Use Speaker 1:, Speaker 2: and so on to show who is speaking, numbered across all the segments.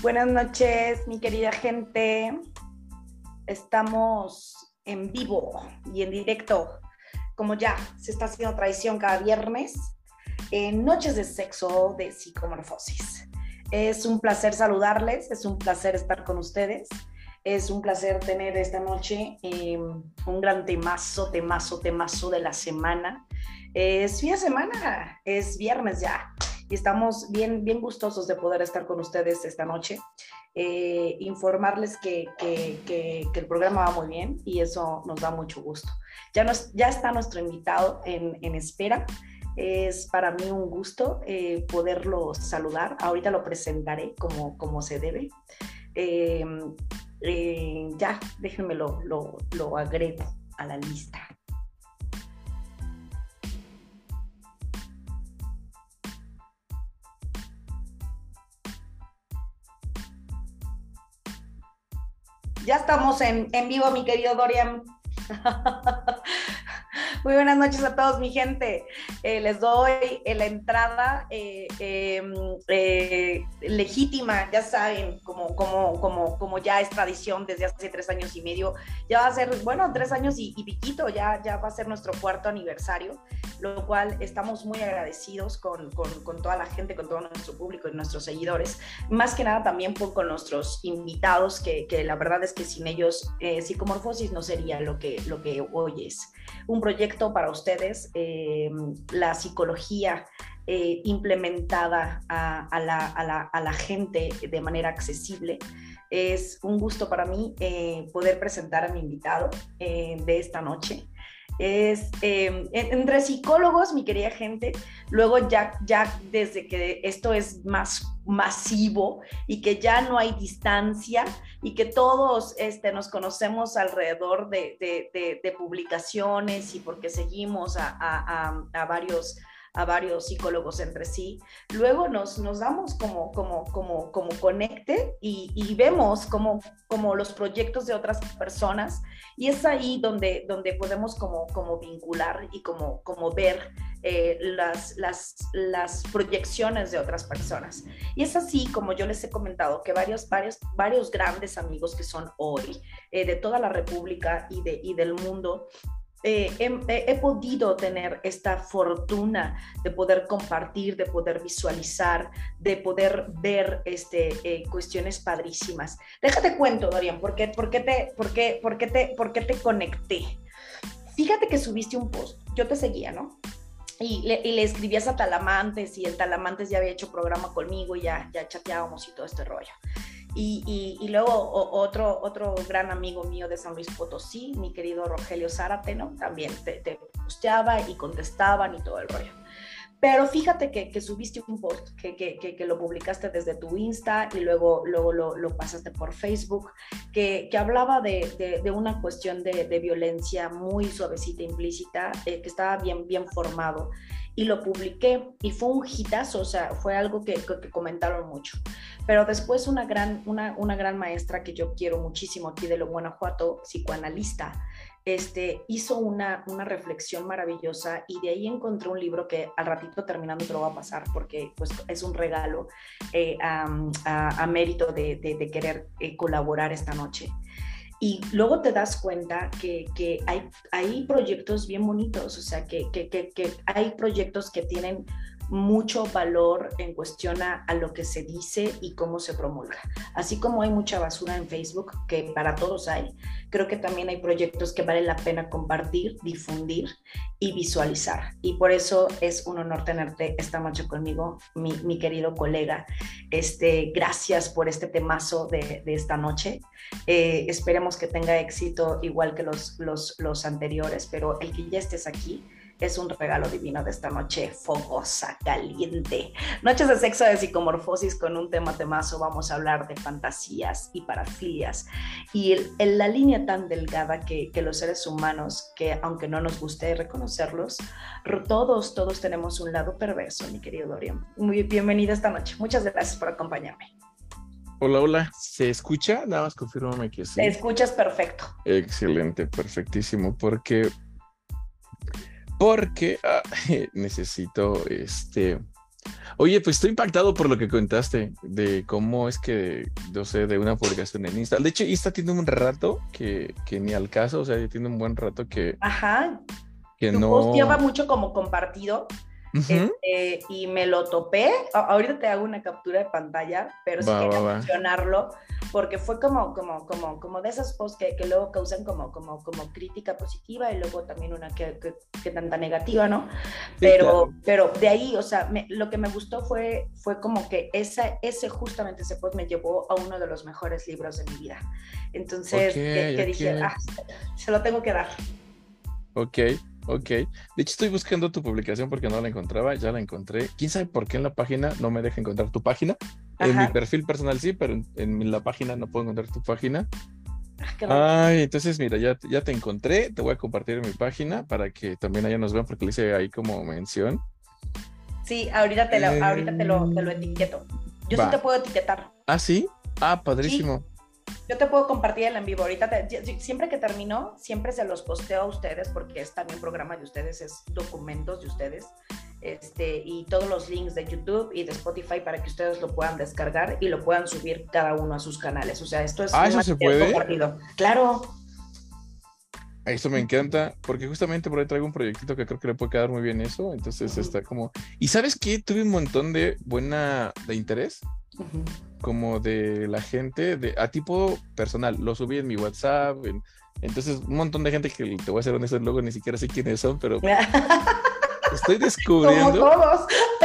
Speaker 1: Buenas noches, mi querida gente. Estamos en vivo y en directo, como ya se está haciendo tradición cada viernes, en Noches de Sexo de Psicomorfosis. Es un placer saludarles, es un placer estar con ustedes. Es un placer tener esta noche em, un gran temazo, temazo, temazo de la semana. Es fin de semana, es viernes ya y estamos bien, bien gustosos de poder estar con ustedes esta noche. Eh, informarles que, que, el programa va muy bien y eso nos da mucho gusto. Ya, nos, ya está nuestro invitado en, en espera. Es para mí un gusto eh, poderlo saludar. Ahorita lo presentaré como, como se debe. Eh, ya, déjenme lo, lo, lo agrego a la lista. Ya estamos en, en vivo, mi querido Dorian. Muy buenas noches a todos, mi gente. Eh, les doy eh, la entrada eh, em, legítima, ya saben, como, como, como, como ya es tradición desde hace tres años y medio. Ya va a ser, bueno, tres años y, piquito, ya, ya va a ser nuestro cuarto aniversario, lo cual estamos muy agradecidos con, con, con toda la gente, con todo nuestro público y nuestros seguidores. Más que nada también con nuestros invitados, que, que, la verdad es que sin ellos Psicomorfosis no sería lo que, lo que hoy es. Un proyecto para ustedes, eh, la psicología eh, implementada a, la, gente de manera accesible. Es un gusto para mí eh, poder presentar a mi invitado de esta noche es em, entre psicólogos, mi querida gente, luego ya, ya desde que esto es más masivo y que ya no hay distancia y que todos este, nos conocemos alrededor de, de, publicaciones y porque seguimos a, a, a varios a varios psicólogos entre sí. Luego nos, nos damos como, como, como, como conecte y, y vemos como, como los proyectos de otras personas y es ahí donde, donde podemos como, como vincular y como, como ver eh, las, las, las, proyecciones de otras personas. Y es así, como yo les he comentado, que varios, varios, varios grandes amigos que son hoy eh, de toda la República y, de, y del mundo eh, he, podido tener esta fortuna de poder compartir, de poder visualizar, de poder ver este, eh, cuestiones padrísimas. Déjate cuento, Dorian, ¿por qué, por, qué te, por, qué, por, qué te, ¿por qué te conecté? Fíjate que subiste un post, yo te seguía, ¿no? Y le, y le, escribías a Talamantes y el Talamantes ya había hecho programa conmigo y ya, ya chateábamos y todo este rollo. Y, luego otro, otro gran amigo mío de San Luis Potosí, mi querido Rogelio Zárate, ¿no? También te, te posteaba y contestaban y todo el rollo. Pero fíjate que, que subiste un post, que, que, que, lo publicaste desde tu Insta y luego, luego lo, lo pasaste por Facebook, que, hablaba de, de, de, una cuestión de, de, violencia muy suavecita, implícita, eh, que estaba bien, bien formado y lo publiqué y fue un hitazo, o sea, fue algo que, que, comentaron mucho. Pero después una gran, una, una gran maestra que yo quiero muchísimo aquí de lo Guanajuato, psicoanalista, este, hizo una, una reflexión maravillosa y de ahí encontré un libro que al ratito terminando te lo va a pasar porque pues, es un regalo eh, a, a, mérito de, de, querer eh, colaborar esta noche. Y luego te das cuenta que, que hay, hay proyectos bien bonitos, o sea, que, que, que hay proyectos que tienen mucho valor en cuestión a, lo que se dice y cómo se promulga. Así como hay mucha basura en Facebook, que para todos hay, creo que también hay proyectos que vale la pena compartir, difundir y visualizar. Y por eso es un honor tenerte esta noche conmigo, mi, querido colega. Este, gracias por este temazo de, esta noche. Eh, esperemos que tenga éxito igual que los, los, los anteriores, pero el que ya estés aquí es un regalo divino de esta noche fogosa, caliente. Noches de sexo de psicomorfosis con un tema temazo. Vamos a hablar de fantasías y parafilias y en la línea tan delgada que, que, los seres humanos, que aunque no nos guste reconocerlos, todos, todos tenemos un lado perverso, mi querido Dorian. Muy bienvenida esta noche. Muchas gracias por acompañarme.
Speaker 2: Hola, hola, ¿se escucha? Nada más confírmame que sí.
Speaker 1: Te escuchas perfecto.
Speaker 2: Excelente, perfectísimo, porque porque ah, necesito este Oye, pues estoy impactado por lo que contaste de cómo es que, no sé, de una publicación en Insta. De hecho, Insta tiene un rato que, que ni al caso, o sea, tiene un buen rato que.
Speaker 1: Ajá.
Speaker 2: Que
Speaker 1: tu
Speaker 2: no.
Speaker 1: post lleva mucho como compartido. este, y me lo topé. ahorita te hago una captura de pantalla, pero sí quería mencionarlo porque fue como, como, como, como de esas posts que, que, luego causan como, como, como crítica positiva y luego también una que, que, tanta negativa, ¿no? Pero, pero de ahí, o sea, lo que me gustó fue, fue como que esa, ese justamente ese post me llevó a uno de los mejores libros de mi vida. Entonces, que, dije, ah, se lo tengo que dar.
Speaker 2: Ok, ok. De hecho, estoy buscando tu publicación porque no la encontraba, ya la encontré. ¿Quién sabe por qué en la página no me deja encontrar tu página? En mi perfil personal sí, pero en, la página no puedo encontrar tu página. Ah, Ay, entonces mira, ya, ya te encontré, te voy a compartir mi página para que también allá nos vean porque le hice ahí como mención.
Speaker 1: Sí, ahorita te lo, ahorita te lo, te lo etiqueto. Yo sí te puedo etiquetar.
Speaker 2: Ah, sí. Ah, padrísimo.
Speaker 1: Yo te puedo compartir el en vivo. Ahorita, siempre que termino, siempre se los posteo a ustedes porque es también programa de ustedes, es documentos de ustedes. Este, y todos los links de YouTube y de Spotify para que ustedes lo puedan descargar y lo puedan subir cada uno a sus canales. O sea, esto es
Speaker 2: ah, ¿eso se puede?
Speaker 1: compartido. Claro.
Speaker 2: Eso me encanta, porque justamente por ahí traigo un proyectito que creo que le puede quedar muy bien eso. Entonces está como. ¿Y sabes qué? Tuve un montón de buena de interés como de la gente, de, a tipo personal. Lo subí en mi WhatsApp, entonces un montón de gente que te voy a hacer honesto, luego ni siquiera sé quiénes son, pero estoy descubriendo,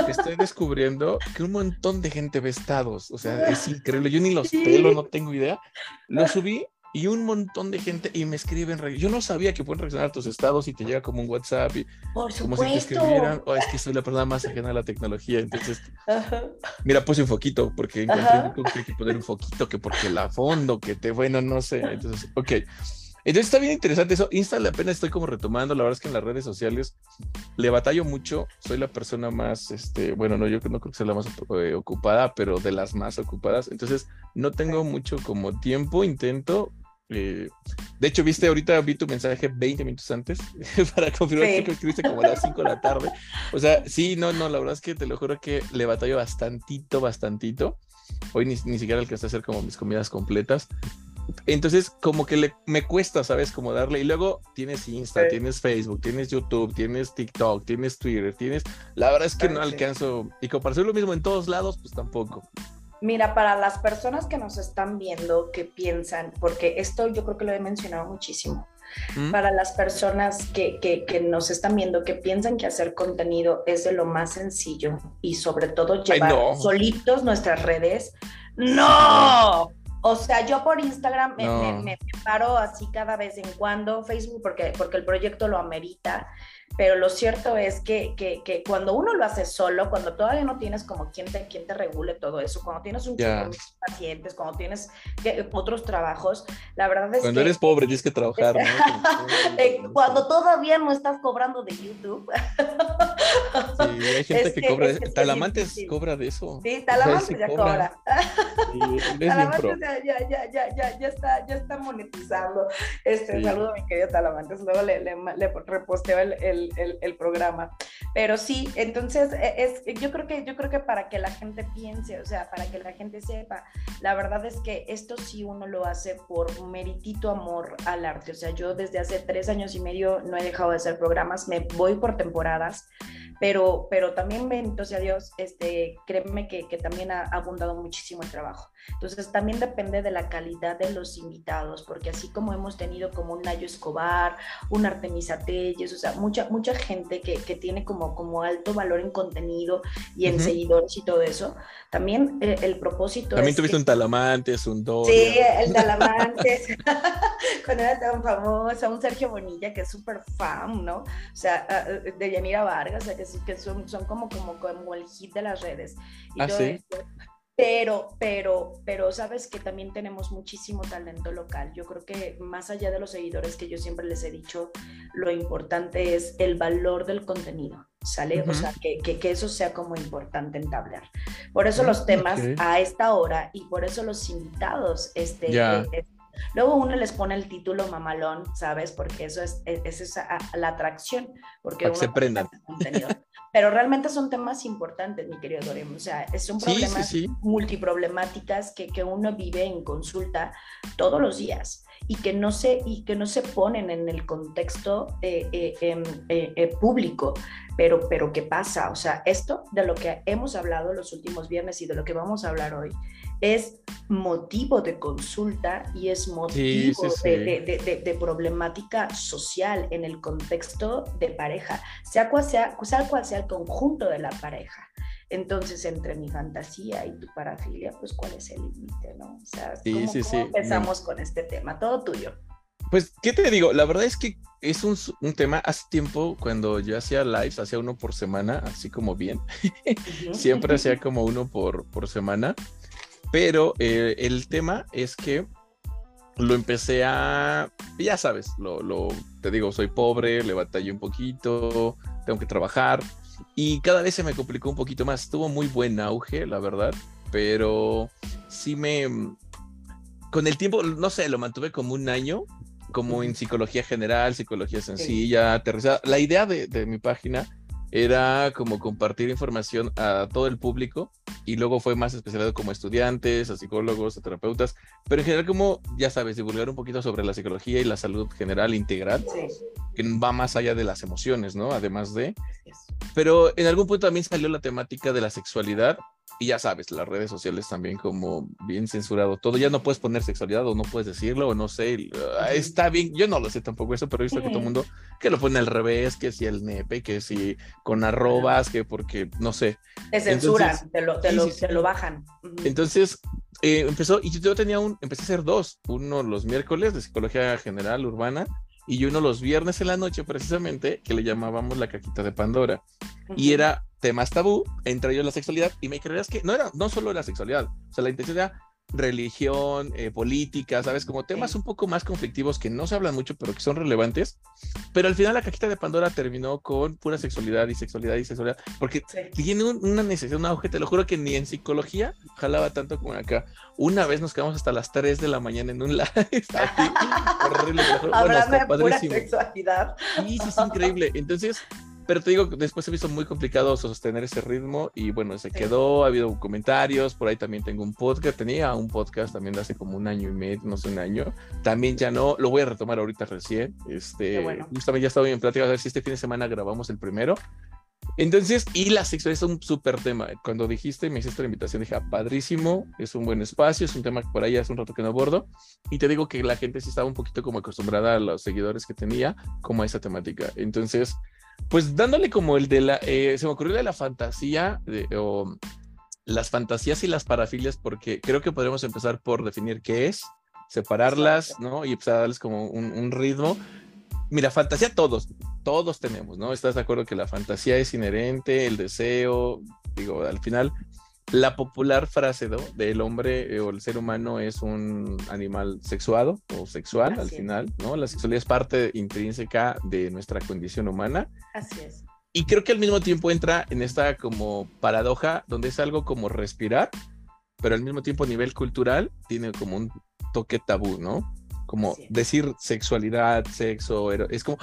Speaker 2: estoy descubriendo que un montón de gente ve estados, o sea, es increíble. Yo ni los pelo, no tengo idea. Lo subí y un montón de gente y me escriben. Yo no sabía que pueden reaccionar a tus estados y te llega como un WhatsApp y
Speaker 1: como
Speaker 2: si te escribieran. Oh, es que soy la persona más ajena a la tecnología. Entonces, mira, puse un foquito porque encontré que hay que poner un foquito, que porque la fondo, que te, bueno, no sé. Entonces, ok. Entonces está bien interesante eso. Insta apenas estoy como retomando. La verdad es que en las redes sociales le batallo mucho. Soy la persona más, este, bueno, no, yo no creo que sea la más eh, ocupada, pero de las más ocupadas. Entonces no tengo mucho como tiempo. Intento, eh, de hecho, viste, ahorita vi tu mensaje 20 minutos antes para confirmar que escribiste como a las 5 de la tarde. O sea, sí, no, no, la verdad es que te lo juro que le batallo bastantito, bastantito. Hoy ni, ni siquiera alcancé a hacer como mis comidas completas. Entonces, como que le, me cuesta, ¿sabes? Como darle. Y luego tienes Insta, tienes Facebook, tienes YouTube, tienes TikTok, tienes Twitter, tienes. La verdad es que no alcanzo. Y como para hacer lo mismo en todos lados, pues tampoco.
Speaker 1: Mira, para las personas que nos están viendo, que piensan, porque esto yo creo que lo he mencionado muchísimo, ¿Mm? para las personas que, que, nos están viendo, que piensan que hacer contenido es de lo más sencillo y sobre todo llevar solitos nuestras redes, no. O sea, yo por Instagram me, me, me, paro así cada vez en cuando, Facebook porque, porque el proyecto lo amerita, pero lo cierto es que, que, que, cuando uno lo hace solo, cuando todavía no tienes como quien te, quien te regule todo eso, cuando tienes un yeah. pacientes, cuando tienes otros trabajos, la verdad es
Speaker 2: cuando
Speaker 1: que...
Speaker 2: eres pobre tienes que trabajar, ¿no?
Speaker 1: Eh, cuando todavía no estás cobrando de YouTube.
Speaker 2: sí, hay gente que, que, cobra, es Talamantes cobra de eso.
Speaker 1: Sí, Talamantes ya cobra. Sí, Talamantes ya, ya, ya, ya, ya, está, ya está monetizando. Este, sí. Saludo a mi querido Talamantes, luego le, le, le reposteo el, el el, programa. Pero sí, entonces e, es, yo, creo que, yo creo que para que la gente piense, o sea, para que la gente sepa, la verdad es que esto sí uno lo hace por meritito amor al arte. O sea, yo desde hace tres años y medio no he dejado de hacer programas, me voy por temporadas pero, pero también bendito sea Dios, este, créeme que, que, también ha abundado muchísimo el trabajo. Entonces también depende de la calidad de los invitados, porque así como hemos tenido como un Nayo Escobar, un Artemisa Telles, o sea, mucha, mucha gente que, que tiene como, como alto valor en contenido y en uh -huh. seguidores y todo eso, también el, el propósito
Speaker 2: También
Speaker 1: es
Speaker 2: tuviste
Speaker 1: que,
Speaker 2: un Talamantes, un Doria.
Speaker 1: Sí, el Talamantes, cuando era tan famoso, un Sergio Bonilla que es súper fan, ¿no? O sea, de Yanira Vargas, o sea, que, que son, son como, como, como el hit de las redes. Y
Speaker 2: ah,
Speaker 1: todo
Speaker 2: sí.
Speaker 1: esto. Pero, pero, pero sabes que también tenemos muchísimo talento local. Yo creo que más allá de los seguidores que yo siempre les he dicho, lo importante es el valor del contenido, ¿sale? Uh -huh. O sea, que, que, que, eso sea como importante entablar. Por eso los temas okay. a esta hora y por eso los invitados, este,
Speaker 2: yeah.
Speaker 1: este Luego uno les pone el título mamalón, ¿sabes? Porque eso es, e, es, esa, la atracción. Porque
Speaker 2: Para que se prendan.
Speaker 1: Pero realmente son temas importantes, mi querido Dorem. O sea, son problemas multiproblemáticas que, que uno vive en consulta todos los días y que no se, y que no se ponen en el contexto eh, eh, em, eh, público. Pero, pero, ¿qué pasa? O sea, esto de lo que hemos hablado los últimos viernes y de lo que vamos a hablar hoy es motivo de consulta y es motivo De, problemática social en el contexto de pareja, sea cual sea, sea cual sea el conjunto de la pareja. Entonces, entre mi fantasía y tu parafilia, pues, ¿cuál es el límite, no? O sea, ¿cómo, empezamos con este tema? Todo tuyo.
Speaker 2: Pues, ¿qué te digo? La verdad es que es un, tema, hace tiempo cuando yo hacía lives, hacía uno por semana, así como bien, siempre hacía como uno por, por semana, pero eh, el tema es que lo empecé a, ya sabes, lo, lo, te digo, soy pobre, le batallé un poquito, tengo que trabajar, y cada vez se me complicó un poquito más. Tuvo muy buen auge, la verdad, pero sí me... Con el tiempo, no sé, lo mantuve como un año, como en psicología general, psicología sencilla, aterrizada. La idea de, de mi página era como compartir información a todo el público y luego fue más especializado como estudiantes, a psicólogos, a terapeutas, pero en general como, ya sabes, divulgar un poquito sobre la psicología y la salud general integral, que va más allá de las emociones, ¿no? Además de... Pero en algún punto también salió la temática de la sexualidad y ya sabes, las redes sociales también como bien censurado todo. Ya no puedes poner sexualidad o no puedes decirlo o no sé. Ah, está bien, yo no lo sé tampoco eso, pero he visto que todo el mundo que lo pone al revés, que si el nepe, que si con arrobas, que porque no sé.
Speaker 1: Te censuran, te, lo, te, lo, bajan.
Speaker 2: Entonces eh, empezó, y yo tenía un, empecé a hacer dos, uno los miércoles de psicología general urbana y uno los viernes en la noche precisamente, que le llamábamos la caquita de Pandora. Y era temas tabú, entre ellos la sexualidad, y me creerás que no era, no solo la sexualidad, o sea, la intención era religión, eh, política, ¿sabes? Como temas un poco más conflictivos que no se hablan mucho, pero que son relevantes. Pero al final la cajita de Pandora terminó con pura sexualidad y sexualidad y sexualidad, porque tiene una necesidad, un auge, te lo juro que ni en psicología jalaba tanto como acá. Una vez nos quedamos hasta las 3 de la mañana en un live.
Speaker 1: horrible. Hablando de pura sexualidad.
Speaker 2: Sí, sí, es increíble. Entonces, pero te digo, después se me hizo muy complicado sostener ese ritmo y bueno, se quedó, ha habido comentarios, por ahí también tengo un podcast, tenía un podcast también de hace como un año y medio, no sé, un año, también ya no, lo voy a retomar ahorita recién, este, bueno. justamente ya estaba en plática, a ver si este fin de semana grabamos el primero. Entonces, y la sexualidad es un súper tema. Cuando dijiste, me hiciste la invitación, dije, ah, padrísimo, es un buen espacio, es un tema que por ahí hace un rato que no abordo. Y te digo que la gente sí estaba un poquito como acostumbrada a los seguidores que tenía, como a esa temática. Entonces, pues dándole como el de la, eh, se me ocurrió de la fantasía, o las fantasías y las parafilias, porque creo que podríamos empezar por definir qué es, separarlas, ¿no? Y empezar a darles como un, ritmo. Mira, fantasía todos, todos tenemos, ¿no? ¿Estás de acuerdo que la fantasía es inherente, el deseo, digo, al final la popular frase ¿no? del hombre eh, o el ser humano es un animal sexuado o sexual al final, ¿no? La sexualidad es parte intrínseca de nuestra condición humana.
Speaker 1: Así es.
Speaker 2: Y creo que al mismo tiempo entra en esta como paradoja donde es algo como respirar, pero al mismo tiempo a nivel cultural tiene como un toque tabú, ¿no? Como decir sexualidad, sexo, es como,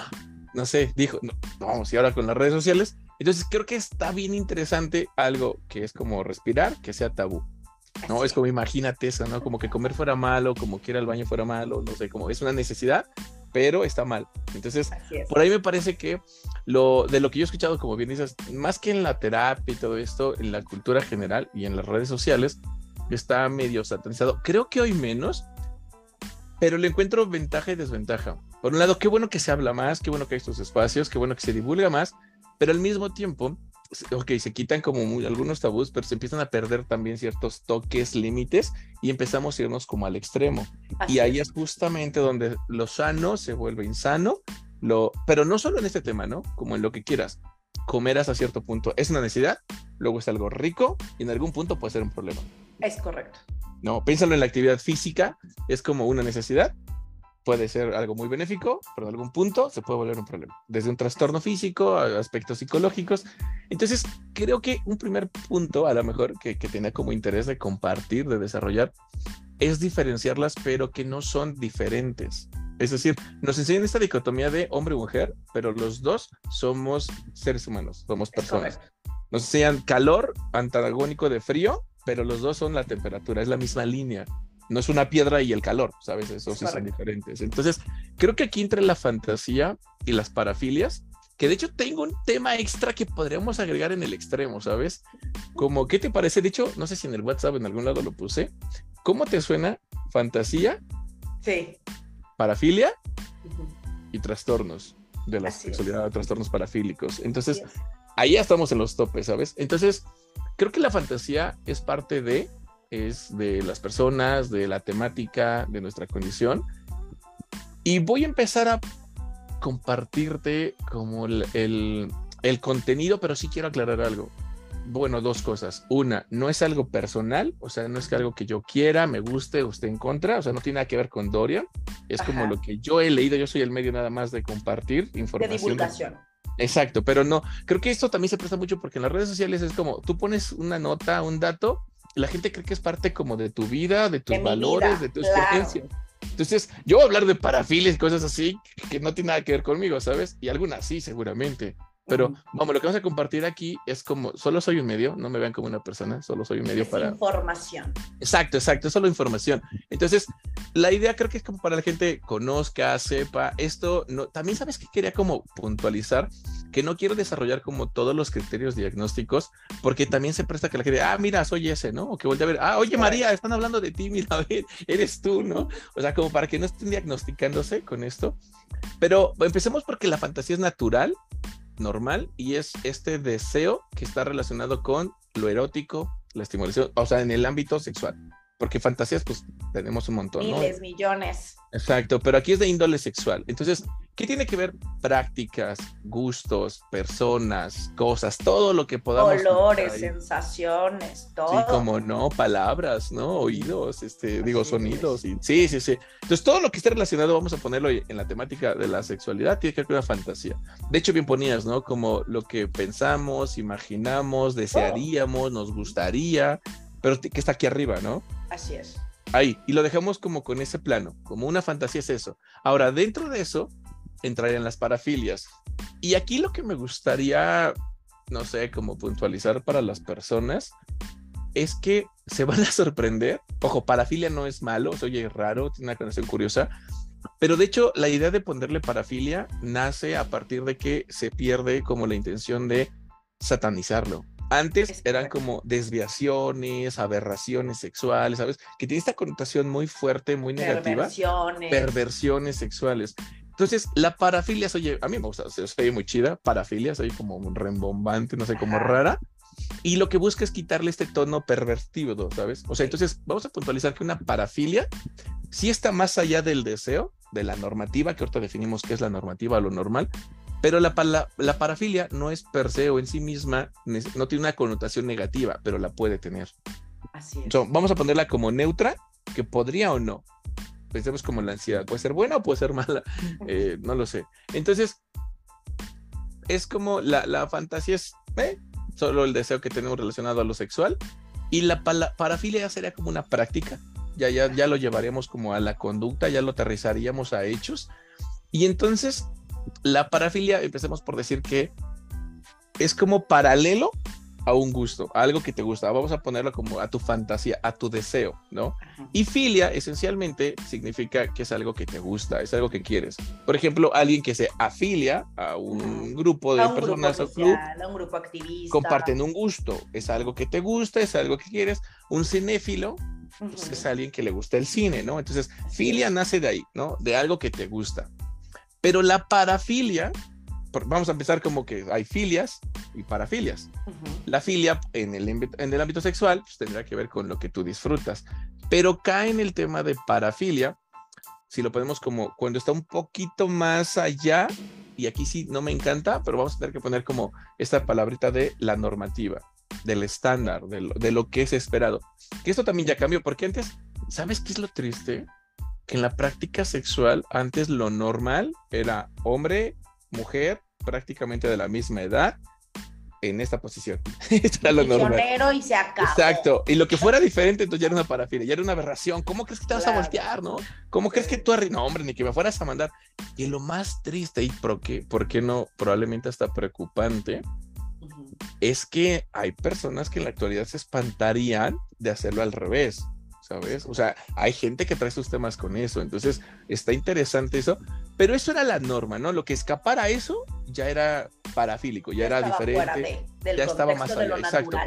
Speaker 2: no sé, dijo, no, vamos, y ahora con las redes sociales, entonces creo que está bien interesante algo que es como respirar, que sea tabú. No, es como imagínate eso, ¿no? Como que comer fuera malo, como que ir al baño fuera malo, no sé, como es una necesidad, pero está mal. Entonces, por ahí me parece que lo de lo que yo he escuchado, como bien dices, más que en la terapia y todo esto, en la cultura general y en las redes sociales, está medio satanizado. Creo que hoy menos, pero le encuentro ventaja y desventaja. Por un lado, qué bueno que se habla más, qué bueno que hay estos espacios, qué bueno que se divulga más, pero al mismo tiempo, ok, se quitan como algunos tabús, pero se empiezan a perder también ciertos toques, límites y empezamos a irnos como al extremo. y ahí es. justamente donde lo sano se vuelve insano, lo, pero no solo en este tema, ¿no? Como en lo que quieras. Comer hasta cierto punto es una necesidad, luego es algo rico y en algún punto puede ser un problema.
Speaker 1: Es correcto.
Speaker 2: No, piénsalo en la actividad física, es como una necesidad puede ser algo muy benéfico, pero en algún punto se puede volver un problema, desde un trastorno físico a aspectos psicológicos. Entonces, creo que un primer punto, a lo mejor, que, que tenía como interés de compartir, de desarrollar, es diferenciarlas, pero que no son diferentes. Es decir, nos enseñan esta dicotomía de hombre y mujer, pero los dos somos seres humanos, somos personas. Nos enseñan calor antagónico de frío, pero los dos son la temperatura, es la misma línea. No es una piedra y el calor, ¿sabes? Esos sí son diferentes. Entonces, creo que aquí entra la fantasía y las parafilias, que de hecho tengo un tema extra que podríamos agregar en el extremo, ¿sabes? Como, ¿qué te parece? De hecho, no sé si en el WhatsApp en algún lado lo puse. ¿Cómo te suena fantasía?
Speaker 1: Sí
Speaker 2: parafilia y trastornos de la sexualidad, trastornos parafílicos. Entonces, ahí ya estamos en los topes, ¿sabes? Entonces, creo que la fantasía es parte de, es de las personas, de la temática, de nuestra condición. Y voy a empezar a compartirte como el, el contenido, pero sí quiero aclarar algo bueno, dos cosas. Una, no es algo personal, o sea, no es algo que yo quiera, me guste o esté en contra, o sea, no tiene nada que ver con Dorian. Es como lo que yo he leído, yo soy el medio nada más de compartir información.
Speaker 1: De divulgación.
Speaker 2: Exacto, pero no, creo que esto también se presta mucho porque en las redes sociales es como tú pones una nota, un dato, la gente cree que es parte como de tu vida, de tus valores, de tu experiencia. Entonces, yo voy a hablar de parafiles cosas así que no tiene nada que ver conmigo, ¿sabes? Y algunas sí, seguramente. Pero vamos, lo que vamos a compartir aquí es como, solo soy un medio, no me vean como una persona, solo soy un medio para...
Speaker 1: Información.
Speaker 2: Exacto, exacto, es solo información. Entonces, la idea creo que es como para la gente conozca, sepa esto. No, también sabes que quería como puntualizar que no quiero desarrollar como todos los criterios diagnósticos, porque también se presta que la gente, ah, mira, soy ese, ¿no? O que vuelve a ver, ah, oye María, están hablando de ti, mira, a ver, eres tú, ¿no? O sea, como para que no estén diagnosticándose con esto. Pero empecemos porque la fantasía es natural normal y es este deseo que está relacionado con lo erótico, la estimulación, o sea, en el ámbito sexual. Porque fantasías, pues tenemos un montón,
Speaker 1: Miles, millones.
Speaker 2: Exacto, pero aquí es de índole sexual. Entonces, ¿qué tiene que ver prácticas, gustos, personas, cosas, todo lo que podamos...
Speaker 1: Colores, sensaciones, todo.
Speaker 2: Sí, como no, palabras, ¿no? Oídos, este, digo, sonidos. Y, sí, sí, sí. Entonces, todo lo que esté relacionado, vamos a ponerlo en la temática de la sexualidad, tiene que ver con una fantasía. De hecho, bien ponías, ¿no? Como lo que pensamos, imaginamos, desearíamos, nos gustaría, pero que está aquí arriba, ¿no?
Speaker 1: Así es.
Speaker 2: Ahí, y lo dejamos como con ese plano, como una fantasía es eso. Ahora, dentro de eso, entrarían las parafilias. Y aquí lo que me gustaría, no sé, como puntualizar para las personas, es que se van a sorprender. Ojo, parafilia no es malo, se oye raro, tiene una condición curiosa, pero de hecho la idea de ponerle parafilia nace a partir de que se pierde como la intención de satanizarlo. Antes eran como desviaciones, aberraciones sexuales, ¿sabes? Que tiene esta connotación muy fuerte, muy negativa.
Speaker 1: Perversiones.
Speaker 2: Perversiones sexuales. Entonces, la parafilia, oye, a mí me gusta, se oye muy chida, parafilia, soy como un rembombante, no sé, como rara. Y lo que busca es quitarle este tono pervertido, ¿sabes? O sea, entonces vamos a puntualizar que una parafilia sí está más allá del deseo, de la normativa, que ahorita definimos qué es la normativa, lo normal, pero la, la, parafilia no es per se o en sí misma, no tiene una connotación negativa, pero la puede tener.
Speaker 1: Así es.
Speaker 2: vamos a ponerla como neutra, que podría o no. Pensemos como la ansiedad. Puede ser buena o puede ser mala. Eh, no lo sé. Entonces, es como la, la fantasía es eh, solo el deseo que tenemos relacionado a lo sexual. Y la parafilia sería como una práctica. Ya, ya, ya lo llevaríamos como a la conducta, ya lo aterrizaríamos a hechos. Y entonces la parafilia, empecemos por decir que es como paralelo a un gusto, a algo que te gusta. Vamos a ponerlo como a tu fantasía, a tu deseo, ¿no? Y filia esencialmente significa que es algo que te gusta, es algo que quieres. Por ejemplo, alguien que se afilia a un grupo de personas
Speaker 1: o club, a un grupo activista.
Speaker 2: comparten un gusto, es algo que te gusta, es algo que quieres. Un cinéfilo pues, es alguien que le gusta el cine, ¿no? Entonces, filia nace de ahí, ¿no? De algo que te gusta. Pero la parafilia, vamos a empezar como que hay filias y parafilias. La filia en el, en el ámbito sexual pues, tendrá que ver con lo que tú disfrutas, pero cae en el tema de parafilia, si lo ponemos como cuando está un poquito más allá, y aquí sí no me encanta, pero vamos a tener que poner como esta palabrita de la normativa, del estándar, de lo, de lo que es esperado. Que esto también ya cambió, porque antes, ¿sabes qué es lo triste? En la práctica sexual antes lo normal era hombre, mujer, prácticamente de la misma edad, en esta posición. Esto era lo normal.
Speaker 1: y se acabó.
Speaker 2: Exacto. Y lo que fuera diferente, entonces ya era una parafilia, ya era una aberración. ¿Cómo crees que te vas a voltear, no? ¿Cómo crees que tú, no, hombre, ni que me fueras a mandar? Y lo más triste y por qué, por qué no, probablemente hasta preocupante, es que hay personas que en la actualidad se espantarían de hacerlo al revés. ¿Sabes? O sea, hay gente que trae sus temas con eso, entonces está interesante eso, pero eso era la norma, ¿no? Lo que escapara a eso ya era parafílico, ya, era diferente, ya estaba más allá, exacto.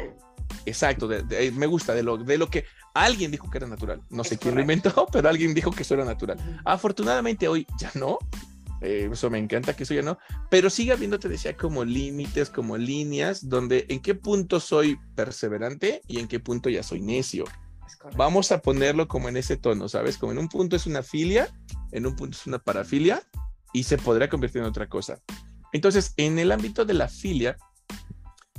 Speaker 2: Exacto, me gusta de lo, de lo que alguien dijo que era natural. No sé quién lo inventó, pero alguien dijo que eso era natural. Afortunadamente hoy ya no. Eh, eso me encanta que eso ya no. Pero sigue habiendo, te decía, como límites, como líneas, donde en qué punto soy perseverante y en qué punto ya soy necio. Vamos a ponerlo como en ese tono, ¿sabes? Como en un punto es una filia, en un punto es una parafilia y se podrá convertir en otra cosa. Entonces, en el ámbito de la filia,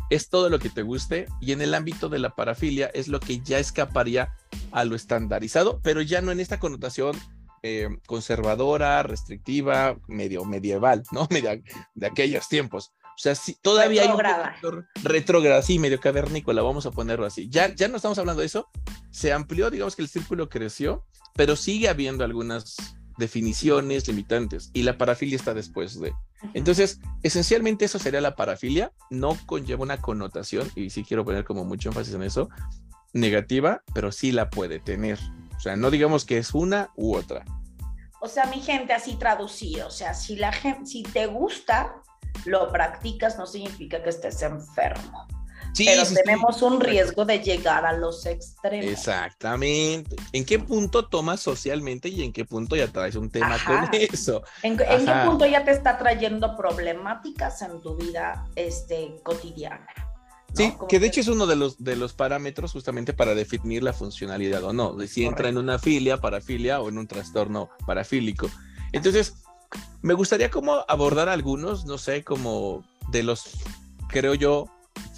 Speaker 2: es todo lo que te guste y en el ámbito de la parafilia es lo que ya escaparía a lo estandarizado, pero ya no en esta connotación eh, conservadora, restrictiva, medio medieval, ¿no? de aquellos tiempos, o sea, sí, todavía hay un retrógrada, sí, medio cavernícola, vamos a ponerlo así. Ya, ya no estamos hablando de eso. Se amplió, digamos que el círculo creció, pero sigue habiendo algunas definiciones limitantes y la parafilia está después de. Entonces, esencialmente eso sería la parafilia, no conlleva una connotación, y sí quiero poner como mucho énfasis en eso, negativa, pero sí la puede tener. O sea, no digamos que es una u otra.
Speaker 1: O sea, mi gente así traducido, o sea, si la gente, si te gusta, lo practicas no significa que estés enfermo. pero tenemos un riesgo de llegar a los extremos.
Speaker 2: Exactamente. ¿En qué punto tomas socialmente y en qué punto ya traes un tema con eso?
Speaker 1: ¿En, qué punto ya te está trayendo problemáticas en tu vida este, cotidiana?
Speaker 2: Sí, que de hecho es uno de los, de los parámetros justamente para definir la funcionalidad o no, de si entra en una filia, parafilia o en un trastorno parafílico. Entonces, me gustaría como abordar algunos, no sé, como de los, creo yo,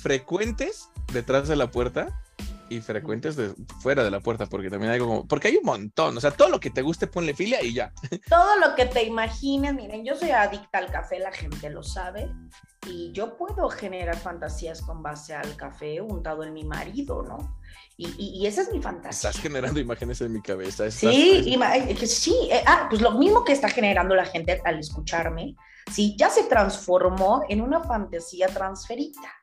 Speaker 2: frecuentes detrás de la puerta y frecuentes de fuera de la puerta, porque también hay como, porque hay un montón, o sea, todo lo que te guste ponle filia y ya.
Speaker 1: Todo lo que te imagines, miren, yo soy adicta al café, la gente lo sabe, y yo puedo generar fantasías con base al café untado en mi marido, ¿no? Y, esa es mi fantasía.
Speaker 2: Estás generando imágenes en mi cabeza.
Speaker 1: Sí, sí. Eh, ah, pues lo mismo que está generando la gente al escucharme, sí, ya se transformó en una fantasía transferida.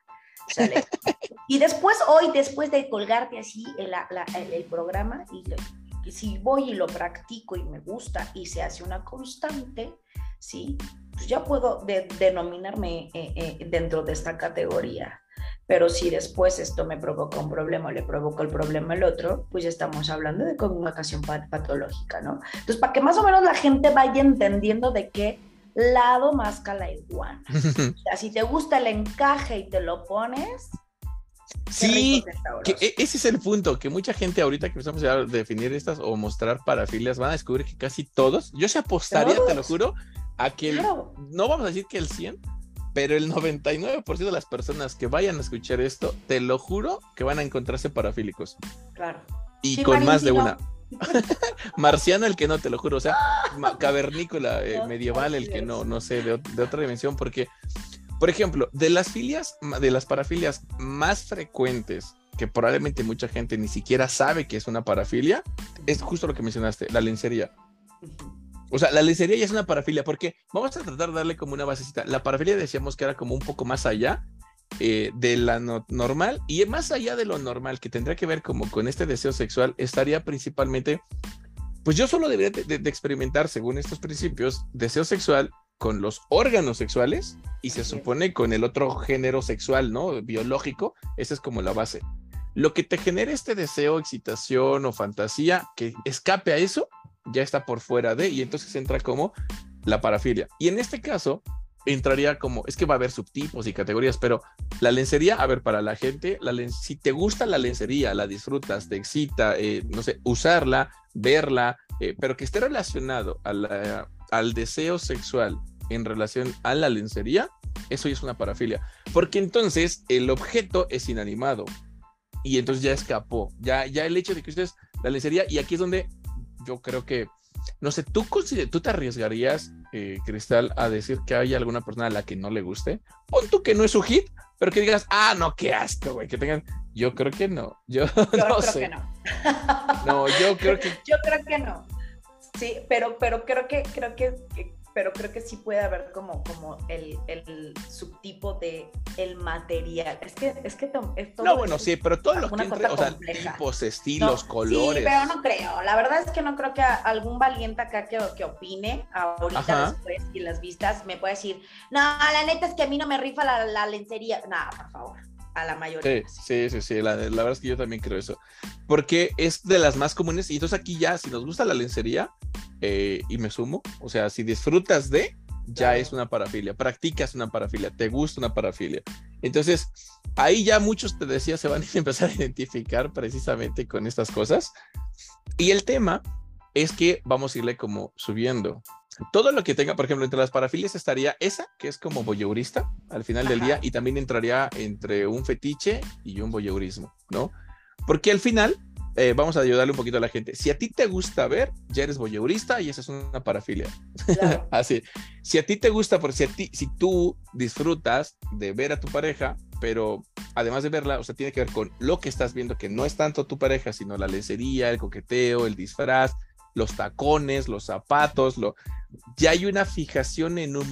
Speaker 1: y después, hoy, después de colgarte así el, el, programa, y, si voy y lo practico y me gusta y se hace una constante, ¿sí? Pues ya puedo denominarme eh, eh, dentro de esta categoría. Pero si después esto me provoca un problema o le provoca el problema al otro, pues ya estamos hablando de conjugación patológica, ¿no? Entonces, para que más o menos la gente vaya entendiendo de qué lado más la iguana. o sea, si te gusta el encaje y te lo pones,
Speaker 2: Sí, que e, ese es el punto, que mucha gente ahorita que empezamos a definir estas o mostrar parafilias van a descubrir que casi todos, yo se apostaría, te lo juro, a que no vamos a decir que el 100, pero el 99% de las personas que vayan a escuchar esto, te lo juro que van a encontrarse parafílicos.
Speaker 1: Claro.
Speaker 2: Y con más de una. Marciano el que no, te lo juro, o sea, cavernícola eh, medieval el que no, no sé, de, otra dimensión, porque, por ejemplo, de las filias, de las parafilias más frecuentes, que probablemente mucha gente ni siquiera sabe que es una parafilia, es justo lo que mencionaste, la lencería. O sea, la lencería ya es una parafilia, porque vamos a tratar de darle como una basecita. La parafilia decíamos que era como un poco más allá eh, de la normal y más allá de lo normal, que tendría que ver como con este deseo sexual, estaría principalmente, pues yo solo debería de, experimentar, según estos principios, deseo sexual con los órganos sexuales y se supone con el otro género sexual, ¿no? Biológico, esa es como la base. Lo que te genere este deseo, excitación o fantasía que escape a eso, ya está por fuera de, y entonces entra como la parafilia. Y en este caso, entraría como, es que va a haber subtipos y categorías, pero la lencería, a ver, para la gente, la si te gusta la lencería, la disfrutas, te excita, eh, no sé, usarla, verla, eh, pero que esté relacionado al deseo sexual en relación a la lencería, eso ya es una parafilia, porque entonces el objeto es inanimado y entonces ya escapó, ya, ya el hecho de que ustedes la lencería, y aquí es donde yo creo que, no sé, ¿tú, tú te arriesgarías eh, Cristal, a decir que hay alguna persona a la que no le guste? Pon tú que no es su hit, pero que digas, ah, no, qué asco, güey, que tengan. Yo creo que no. Yo, no creo sé. que no. no, yo creo que.
Speaker 1: Yo creo que no. Sí, pero, pero creo que, creo que pero creo que sí puede haber como, como el, el subtipo de el material. Es que, es que
Speaker 2: es todo No, bueno, sí, pero todos los o sea, tipos, estilos, colores.
Speaker 1: Sí, pero no creo. La verdad es que no creo que algún valiente acá que, que opine ahorita después y las vistas me pueda decir, no, la neta es que a mí no me rifa la, la lencería. No, por favor a la mayoría.
Speaker 2: Sí, sí, sí, La, la, verdad es que yo también creo eso. Porque es de las más comunes. Y entonces aquí ya, si nos gusta la lencería, eh, y me sumo, o sea, si disfrutas de, ya es una parafilia, practicas una parafilia, te gusta una parafilia. Entonces, ahí ya muchos, te decía, se van a empezar a identificar precisamente con estas cosas. Y el tema es que vamos a irle como subiendo todo lo que tenga, por ejemplo, entre las parafilias estaría esa, que es como voyeurista al final del día, y también entraría entre un fetiche y un voyeurismo, ¿no? Porque al final, eh, vamos a ayudarle un poquito a la gente. Si a ti te gusta ver, ya eres voyeurista y esa es una parafilia. Así. Si a ti te gusta, porque si, a ti, si tú disfrutas de ver a tu pareja, pero además de verla, o sea, tiene que ver con lo que estás viendo, que no es tanto tu pareja, sino la lencería, el coqueteo, el disfraz, los tacones, los zapatos, lo, ya hay una fijación en un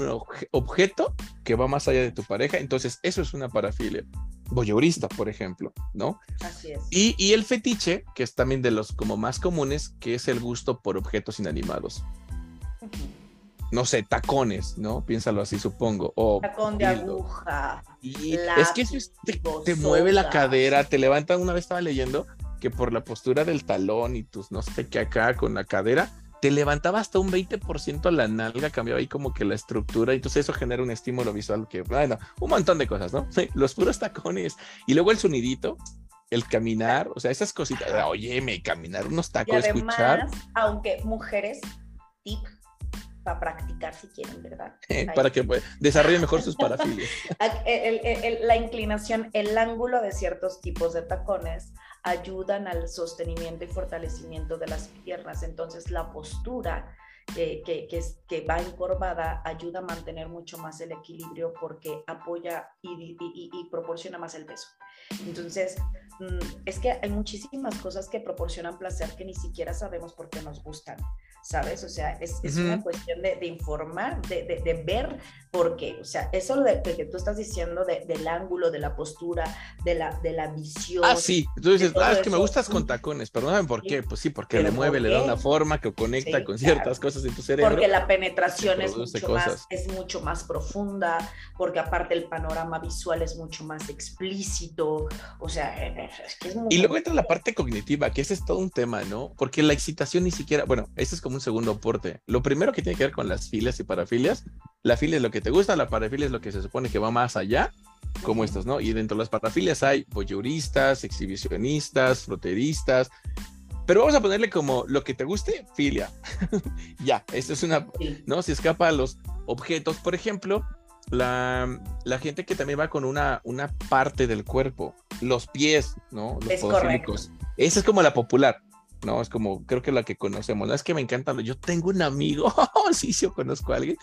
Speaker 2: objeto que va más allá de tu pareja, entonces eso es una parafilia. Voyeurista, por ejemplo, ¿no?
Speaker 1: Así es.
Speaker 2: Y, el fetiche, que es también de los como más comunes, que es el gusto por objetos inanimados. No sé, tacones, ¿no? Piénsalo así, supongo. O
Speaker 1: Tacón de aguja.
Speaker 2: Y es que eso te, te mueve la cadera, te levanta. Una vez estaba leyendo que por la postura del talón y tus no sé qué acá con la cadera, te levantaba hasta un 20% la nalga, cambiaba ahí como que la estructura, y entonces eso genera un estímulo visual que, bueno, un montón de cosas, ¿no? Los puros tacones, y luego el sonidito, el caminar, o sea, esas cositas, oye, me caminar unos tacos, y además, escuchar.
Speaker 1: Aunque mujeres, tip, para practicar si quieren, ¿verdad?
Speaker 2: para que pues, desarrollen mejor sus parafilias.
Speaker 1: la inclinación, el ángulo de ciertos tipos de tacones ayudan al sostenimiento y fortalecimiento de las piernas. Entonces la postura que, que, que, va encorvada ayuda a mantener mucho más el equilibrio porque apoya y, y proporciona más el peso. Entonces, es que hay muchísimas cosas que proporcionan placer que ni siquiera sabemos por qué nos gustan. ¿sabes? O sea, es, es una cuestión de, de informar, de, de, de, ver por qué. O sea, eso de, que tú estás diciendo del ángulo, de la postura, de la, de la visión.
Speaker 2: Ah, sí. Tú dices, ah, es que me gustas con tacones, pero saben por qué. Pues sí, porque le mueve, le da una forma que conecta con ciertas cosas en tu cerebro.
Speaker 1: Porque la penetración es mucho, más, es mucho más profunda, porque aparte el panorama visual es mucho más explícito. O sea, es que es muy.
Speaker 2: Y luego entra la parte cognitiva, que ese es todo un tema, ¿no? Porque la excitación ni siquiera, bueno, ese es como un segundo aporte. Lo primero que tiene que ver con las filias y parafilias, la filia es lo que te gusta, la parafilia es lo que se supone que va más allá, como estos, ¿no? Y dentro de las parafilias hay voyeuristas, exhibicionistas, froteristas, pero vamos a ponerle como lo que te guste, filia. ya, esto es una, ¿no? Se escapa a los objetos, por ejemplo, la, la, gente que también va con una, una parte del cuerpo, los pies, ¿no? Los
Speaker 1: es
Speaker 2: Esa es como la popular. ¿no? Es como, creo que la que conocemos, ¿no? Es que me encanta, yo tengo un amigo, sí, sí, yo conozco a alguien,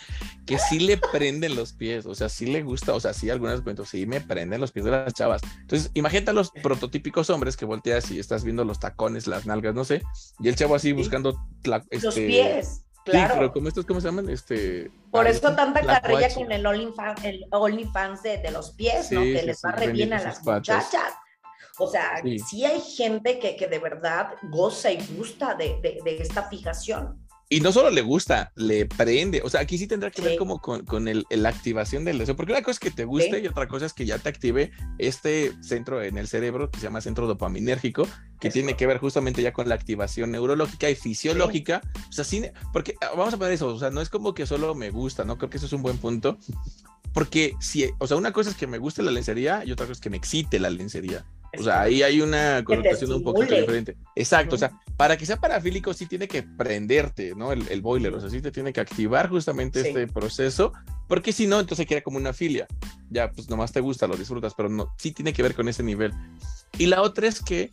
Speaker 2: que sí le prenden los pies, o sea, sí le gusta, o sea, sí, algunas cuentos, sí me prenden los pies de las chavas. Entonces, imagínate a los prototípicos hombres que volteas y estás viendo los tacones, las nalgas, no sé, y el chavo así buscando
Speaker 1: este, los pies. Claro.
Speaker 2: pero como estos, ¿cómo se llaman? Este.
Speaker 1: Por eso tanta carrilla con el OnlyFans el Only de, de, los pies, ¿no? Que les va re bien a las muchachas. O sea, sí, hay gente que, que, de verdad goza y gusta de, de, esta fijación.
Speaker 2: Y no solo le gusta, le prende. O sea, aquí sí tendrá que ver como con, con el, la activación del deseo. Porque una cosa es que te guste y otra cosa es que ya te active este centro en el cerebro que se llama centro dopaminérgico, que tiene que ver justamente ya con la activación neurológica y fisiológica. O sea, sí, porque ah, vamos a poner eso. O sea, no es como que solo me gusta, ¿no? Creo que eso es un buen punto. Porque si, o sea, una cosa es que me guste la lencería y otra cosa es que me excite la lencería. O sea, ahí hay una connotación un poquito diferente. Exacto, o sea, para que sea parafílico sí tiene que prenderte, ¿no? El, boiler, o sea, sí te tiene que activar justamente este proceso, porque si no, entonces queda como una filia. Ya, pues nomás te gusta, lo disfrutas, pero no, sí tiene que ver con ese nivel. Y la otra es que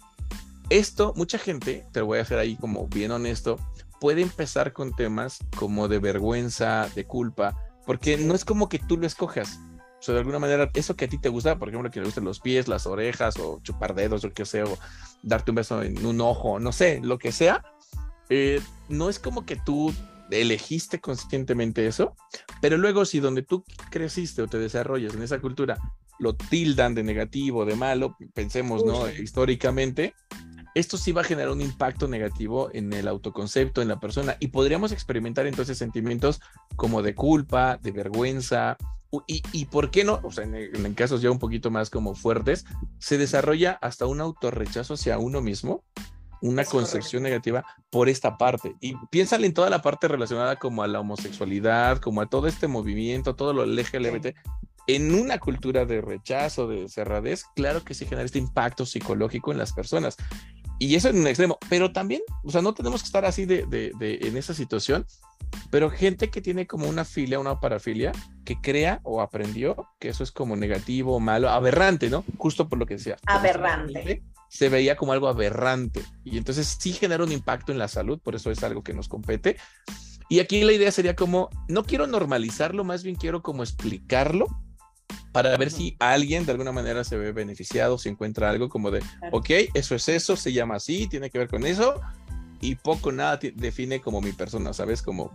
Speaker 2: esto, mucha gente, te lo voy a hacer ahí como bien honesto, puede empezar con temas como de vergüenza, de culpa, porque no es como que tú lo escojas. O sea, de alguna manera, eso que a ti te gusta, por ejemplo, que le gusten los pies, las orejas, o chupar dedos, o qué sea, o darte un beso en un ojo, no sé, lo que sea, eh, no es como que tú elegiste conscientemente eso, pero luego si donde tú creciste o te desarrollas en esa cultura lo tildan de negativo, de malo, pensemos, ¿no? Históricamente, esto sí va a generar un impacto negativo en el autoconcepto, en la persona, y podríamos experimentar entonces sentimientos como de culpa, de vergüenza, y, y por qué no, o sea, en, en, casos ya un poquito más como fuertes, se desarrolla hasta un autorrechazo hacia uno mismo, una concepción negativa por esta parte. Y piénsale en toda la parte relacionada como a la homosexualidad, como a todo este movimiento, todo lo LGBT. En una cultura de rechazo, de cerradez, claro que sí genera este impacto psicológico en las personas. Y eso en un extremo, pero también, o sea, no tenemos que estar así de, de, de, en esa situación, pero gente que tiene como una filia, una parafilia, que crea o aprendió que eso es como negativo, malo, aberrante, ¿no? Justo por lo que decía.
Speaker 1: Aberrante
Speaker 2: se veía como algo aberrante y entonces sí genera un impacto en la salud, por eso es algo que nos compete. Y aquí la idea sería como, no quiero normalizarlo, más bien quiero como explicarlo para ver si alguien de alguna manera se ve beneficiado, si encuentra algo como de, ok, eso es eso, se llama así, tiene que ver con eso, y poco nada define como mi persona, ¿sabes? Como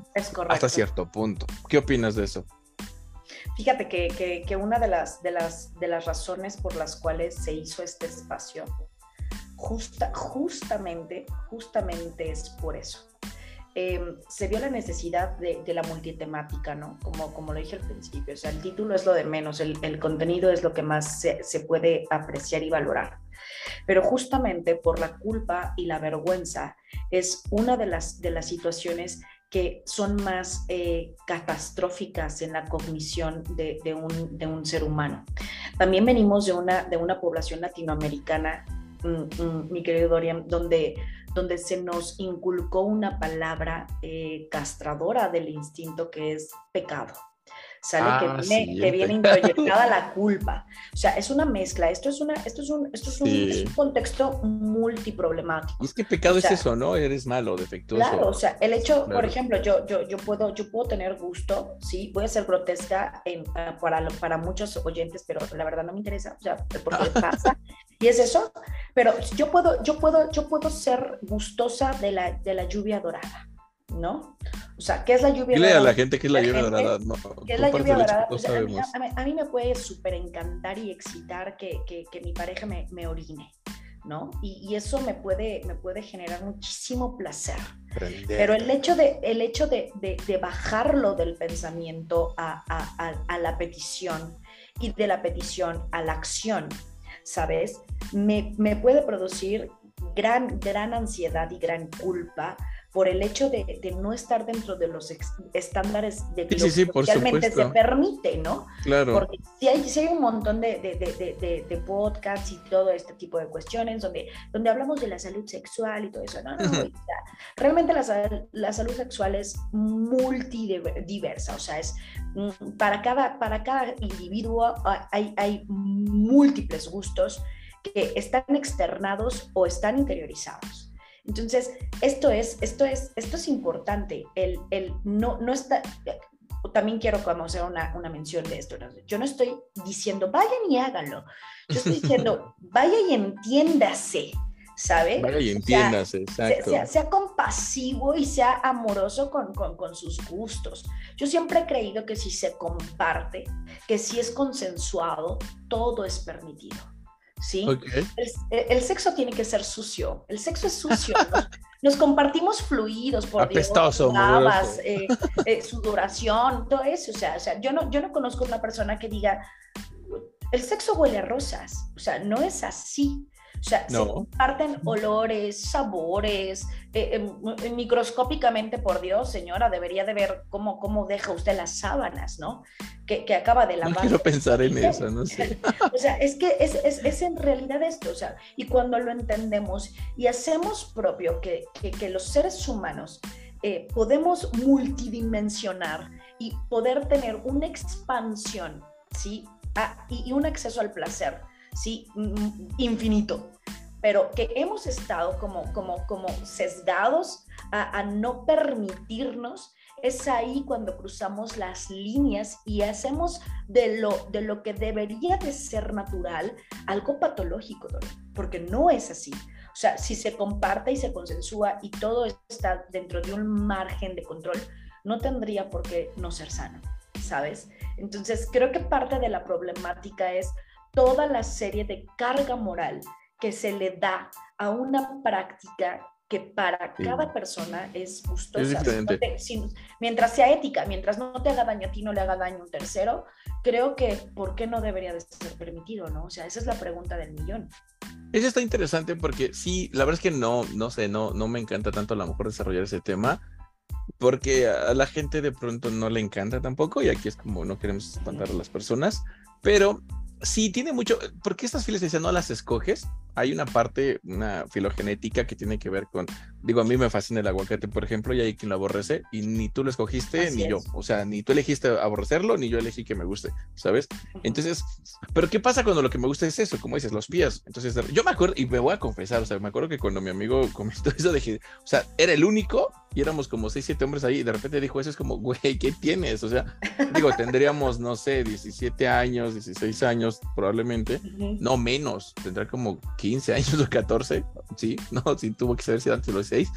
Speaker 2: hasta cierto punto. ¿Qué opinas de eso?
Speaker 1: Fíjate que, que, que, una de las, de, las, de las razones por las cuales se hizo este espacio justa, justamente, justamente es por eso. Em, se vio la necesidad de, la multitemática, ¿no? Como, como lo dije al principio, o sea, el título es lo de menos, el, contenido es lo que más se, puede apreciar y valorar. Pero justamente por la culpa y la vergüenza es una de las, de las situaciones que son más eh, catastróficas en la cognición de, de, un, de, un, ser humano. También venimos de una, de una población latinoamericana Mm, mm, mi querido Dorian, donde, donde se nos inculcó una palabra eh, castradora del instinto que es pecado sale que, ah, viene, que viene introyectada la culpa. O sea, es una mezcla. Esto es, una, esto es, un, esto es, un, contexto multiproblemático.
Speaker 2: es que pecado es eso, ¿no? Eres malo, defectuoso.
Speaker 1: Claro, o sea, el hecho, por ejemplo, yo, yo, yo, puedo, yo puedo tener gusto, sí, voy a ser grotesca en, ah, para, para muchos oyentes, pero la verdad no me interesa, o sea, porque pasa. Y es eso, pero yo puedo, yo puedo, yo puedo ser gustosa de la, de la lluvia dorada. ¿no? O sea, ¿qué es la lluvia
Speaker 2: Dile dorada? a la gente qué es la, lluvia dorada. No,
Speaker 1: ¿Qué es la lluvia dorada? Pues a, mí, a, mí, me puede súper encantar y excitar que, que, que mi pareja me, me orine. ¿no? Y, y, eso me puede, me puede generar muchísimo placer. Pero el hecho de, el hecho de, de, de bajarlo del pensamiento a, a, a, la petición y de la petición a la acción, ¿sabes? Me, me puede producir gran, gran ansiedad y gran culpa por el hecho de, de, no estar dentro de los estándares de
Speaker 2: sí, sí, que realmente
Speaker 1: se permite, ¿no?
Speaker 2: Claro.
Speaker 1: Porque si hay, si hay un montón de, de, de, podcasts y todo este tipo de cuestiones donde, donde hablamos de la salud sexual y todo eso, ¿no? no, no realmente la, la, salud sexual es multidiversa, o sea, es mm, para cada, para cada individuo hay, hay múltiples gustos que están externados o están interiorizados. Entonces, esto es, esto es, esto es importante. El, el no, no está, también quiero como hacer una, una mención de esto. Yo no estoy diciendo, vayan y háganlo. Yo estoy diciendo, vaya y entiéndase. ¿sabe?
Speaker 2: Vaya y entiéndase,
Speaker 1: exacto. Sea, sea, compasivo y sea amoroso con, con, con, sus gustos. Yo siempre he creído que si se comparte, que si es consensuado, todo es permitido. ¿Sí? El, sexo tiene que ser sucio, el sexo es sucio. Nos, compartimos fluidos, por
Speaker 2: Apestoso,
Speaker 1: lavas, eh, eh, sudoración, todo eso. O sea, o sea yo, no, yo no conozco una persona que diga, el sexo huele a rosas. O sea, no es así. O sea, se comparten olores, sabores, eh, em, microscópicamente, por Dios, señora, debería de ver cómo, cómo deja usted las sábanas, ¿no? Que, que acaba de lavar.
Speaker 2: No quiero pensar en eso, no sé.
Speaker 1: o sea, es que es, es, es, en realidad esto, o sea, y cuando lo entendemos y hacemos propio que, que, que los seres humanos eh, podemos multidimensionar y poder tener una expansión, ¿sí? Ah, y, y un acceso al placer ¿sí? Infinito, pero que hemos estado como, como, como sesgados a, no permitirnos, es ahí cuando cruzamos las líneas y hacemos de lo, de lo que debería de ser natural algo patológico, porque no es así. O sea, si se comparte y se consensúa y todo está dentro de un margen de control, no tendría por qué no ser sano, ¿sabes? Entonces, creo que parte de la problemática es toda la serie de carga moral que se le da a una práctica que para cada persona es gustosa. mientras sea ética, mientras no te haga daño a ti, no le haga daño a un tercero, creo que ¿por qué no debería de ser permitido, no? O sea, esa es la pregunta del millón.
Speaker 2: Eso está interesante porque sí, la verdad es que no, no sé, no, no me encanta tanto a lo mejor desarrollar ese tema, porque a la gente de pronto no le encanta tampoco y aquí es como no queremos espantar a las personas, pero sí tiene mucho, porque estas filas dicen no las escoges, hay una parte, una filogenética que tiene que ver con, digo, a mí me fascina el aguacate, por ejemplo, y hay quien lo aborrece y ni tú lo escogiste ni yo, o sea, ni tú elegiste aborrecerlo, ni yo elegí que me guste, ¿sabes? Entonces, pero ¿qué pasa cuando lo que me gusta es eso? Como dices, los pies. Entonces, yo me acuerdo, y me voy a confesar, o sea, me acuerdo que cuando mi amigo comentó eso, dije, o sea, era el único y éramos como seis, siete hombres ahí y de repente dijo, eso es como, güey, ¿qué tienes? O sea, digo, tendríamos, no sé, 17 años, 16 años probablemente, no menos, tendrá como 15 años o 14, sí, no, sí tuvo que saber si antes de los 6.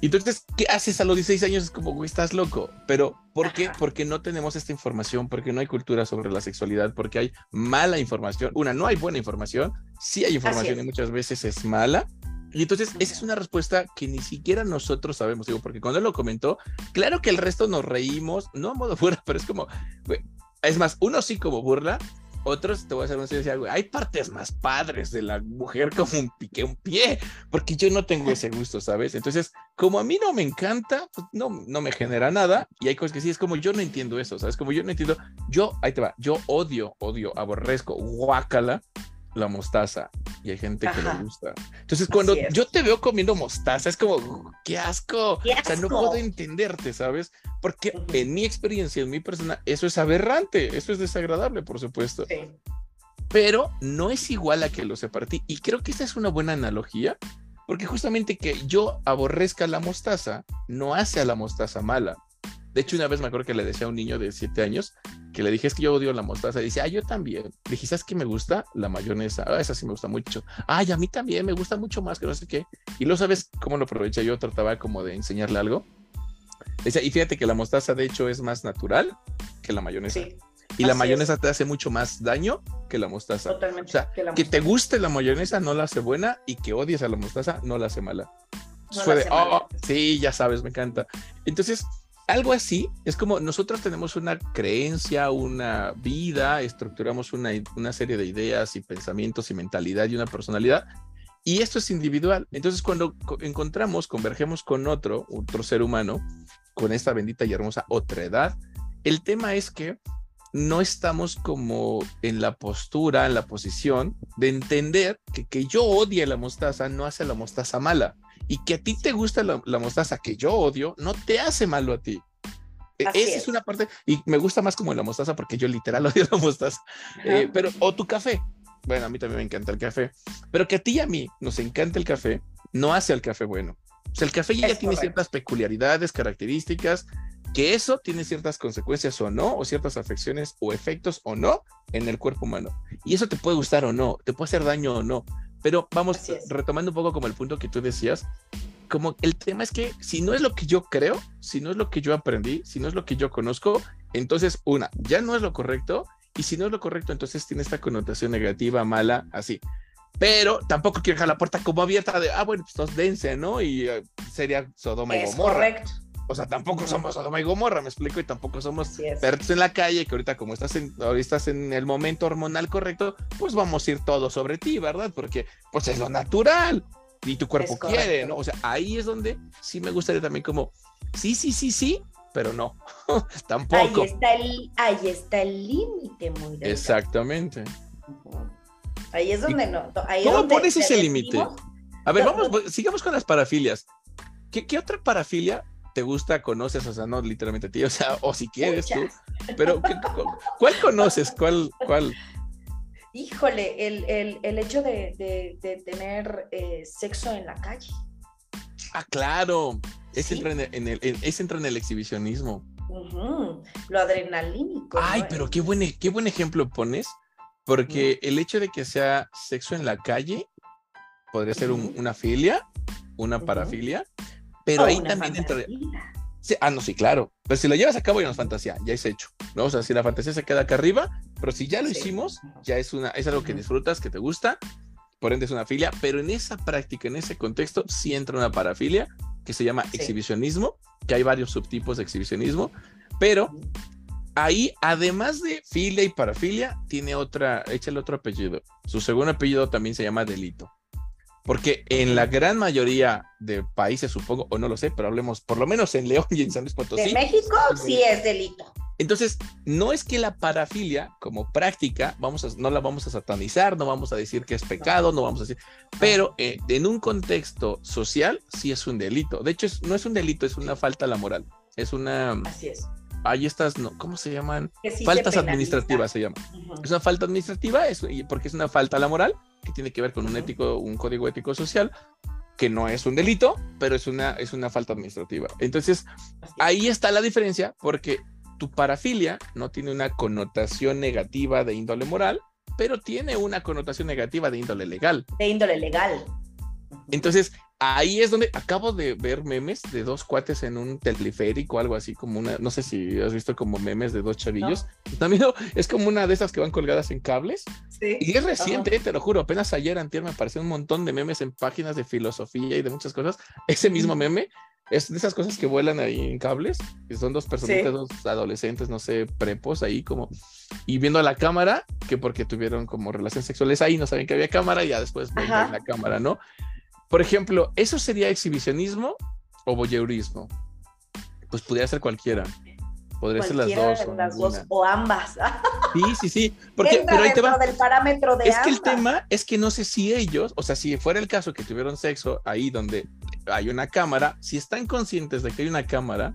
Speaker 2: Y entonces, ¿qué haces a los 16 años? Es como, güey, estás loco. Pero, ¿por qué? Porque no tenemos esta información, porque no hay cultura sobre la sexualidad, porque hay mala información. Una, no hay buena información, sí hay información y muchas veces es mala. Y entonces, esa es una respuesta que ni siquiera nosotros sabemos, digo, porque cuando él lo comentó, claro que el resto nos reímos, no a modo fuera, pero es como, güey, es más, uno sí como burla, otros, te voy a hacer una serie hay partes más padres de la mujer como un pique, un pie, porque yo no tengo ese gusto, ¿sabes? Entonces, como a mí no me encanta, pues no, no me genera nada, y hay cosas que sí, es como yo no entiendo eso, ¿sabes? Como yo no entiendo, yo, ahí te va, yo odio, odio, aborrezco, guácala la mostaza y hay gente que le gusta. Entonces, cuando yo te veo comiendo mostaza, es como, qué asco. O sea, no puedo entenderte, ¿sabes? Porque en mi experiencia, en mi persona, eso es aberrante, eso es desagradable, por supuesto. Sí. Pero no es igual a que lo separé. Y creo que esta es una buena analogía, porque justamente que yo aborrezca la mostaza no hace a la mostaza mala. De hecho, una vez me acuerdo que le decía a un niño de 7 años que le dije es que yo odio la mostaza. Y dice, ah, yo también. Le dije, ¿sabes qué me gusta? La mayonesa. Ah, esa sí me gusta mucho. Ay, a mí también me gusta mucho más que no sé qué. Y lo sabes cómo lo aproveché. Yo trataba como de enseñarle algo. Decía, y fíjate que la mostaza, de hecho, es más natural que la mayonesa. Y la mayonesa te hace mucho más daño que la mostaza. Totalmente. O sea, que, te guste la mayonesa no la hace buena y que odies a la mostaza no la hace mala. oh, sí, ya sabes, me encanta. Entonces, algo así, es como nosotros tenemos una creencia, una vida, estructuramos una, una, serie de ideas y pensamientos y mentalidad y una personalidad, y esto es individual. Entonces, cuando encontramos, convergemos con otro, otro ser humano, con esta bendita y hermosa otra edad, el tema es que no estamos como en la postura, en la posición de entender que que yo odie la mostaza no hace la mostaza mala y que a ti te gusta la, mostaza que yo odio, no te hace malo a ti. E, esa es. una parte, y me gusta más como la mostaza porque yo literal odio la mostaza. Eh, pero, o tu café. Bueno, a mí también me encanta el café. Pero que a ti y a mí nos encanta el café, no hace al café bueno. O sea, el café ya tiene ciertas peculiaridades, características, que eso tiene ciertas consecuencias o no, o ciertas afecciones o efectos o no en el cuerpo humano. Y eso te puede gustar o no, te puede hacer daño o no. Pero vamos retomando un poco como el punto que tú decías, como el tema es que si no es lo que yo creo, si no es lo que yo aprendí, si no es lo que yo conozco, entonces una, ya no es lo correcto, y si no es lo correcto, entonces tiene esta connotación negativa, mala, así. Pero tampoco quiero dejar la puerta como abierta de, ah, bueno, pues todos dense, ¿no? Y eh, sería Sodoma y Gomorra. Correcto. O sea, tampoco somos Sodoma y Gomorra, me explico, y tampoco somos perros en la calle, que ahorita como estás en, ahorita estás en el momento hormonal correcto, pues vamos a ir todo sobre ti, ¿verdad? Porque pues es lo natural y tu cuerpo quiere, ¿no? O sea, ahí es donde sí me gustaría también como, sí, sí, sí, sí, pero no, tampoco.
Speaker 1: Ahí está el, ahí está el límite muy
Speaker 2: Exactamente.
Speaker 1: Ahí es donde no. Ahí
Speaker 2: ¿Cómo pones ese límite? A ver, vamos, sigamos con las parafilias. ¿Qué, ¿Qué otra parafilia te gusta, conoces, o sea, no literalmente a ti, o sea, o si quieres tú, pero ¿cuál conoces? ¿Cuál? cuál?
Speaker 1: Híjole, el, el, el hecho de, de, tener eh, sexo en la calle.
Speaker 2: Ah, claro. Ese, entra, en el, entra en el exhibicionismo.
Speaker 1: Lo adrenalínico.
Speaker 2: Ay, pero qué buen, qué buen ejemplo pones, porque el hecho de que sea sexo en la calle podría ser una filia, una parafilia, pero ahí también entra. ah, no, sí, claro. Pero si lo llevas a cabo ya no es fantasía, ya es hecho. ¿no? O sea, si la fantasía se queda acá arriba, pero si ya lo hicimos, ya es, una, es algo que disfrutas, que te gusta, por ende es una filia, pero en esa práctica, en ese contexto, sí entra una parafilia que se llama exhibicionismo, que hay varios subtipos de exhibicionismo, pero ahí, además de filia y parafilia, tiene otra, échale otro apellido. Su segundo apellido también se llama delito. Porque en la gran mayoría de países, supongo, o no lo sé, pero hablemos por lo menos en León y en San Luis Potosí.
Speaker 1: De México sí es delito.
Speaker 2: Entonces, no es que la parafilia como práctica, vamos a, no la vamos a satanizar, no vamos a decir que es pecado, no vamos a decir, pero eh, en un contexto social sí es un delito. De hecho, no es un delito, es una falta a la moral. Es una...
Speaker 1: Así es.
Speaker 2: Ahí estas, no, ¿cómo se llaman? Faltas administrativas se llama. Es una falta administrativa es, porque es una falta a la moral que tiene que ver con un ético, un código ético social que no es un delito, pero es una, es una falta administrativa. Entonces, ahí está la diferencia porque tu parafilia no tiene una connotación negativa de índole moral, pero tiene una connotación negativa de índole legal.
Speaker 1: De índole legal.
Speaker 2: Entonces, ahí es donde acabo de ver memes de dos cuates en un teleférico, algo así como una, no sé si has visto como memes de dos chavillos. También es como una de esas que van colgadas en cables. Sí. Y es reciente, te lo juro, apenas ayer, antier, me apareció un montón de memes en páginas de filosofía y de muchas cosas. Ese mismo meme es de esas cosas que vuelan ahí en cables, que son dos personitas, dos adolescentes, no sé, prepos ahí como, y viendo a la cámara, que porque tuvieron como relaciones sexuales ahí, no saben que había cámara, y ya después ven la cámara, ¿no? Por ejemplo, ¿eso sería exhibicionismo o voyeurismo? Pues podría ser cualquiera. Podría ser las dos.
Speaker 1: o, las dos o ambas.
Speaker 2: Sí, sí, sí. Porque, pero ahí te va.
Speaker 1: del parámetro de
Speaker 2: es que el tema es que no sé si ellos, o sea, si fuera el caso que tuvieron sexo ahí donde hay una cámara, si están conscientes de que hay una cámara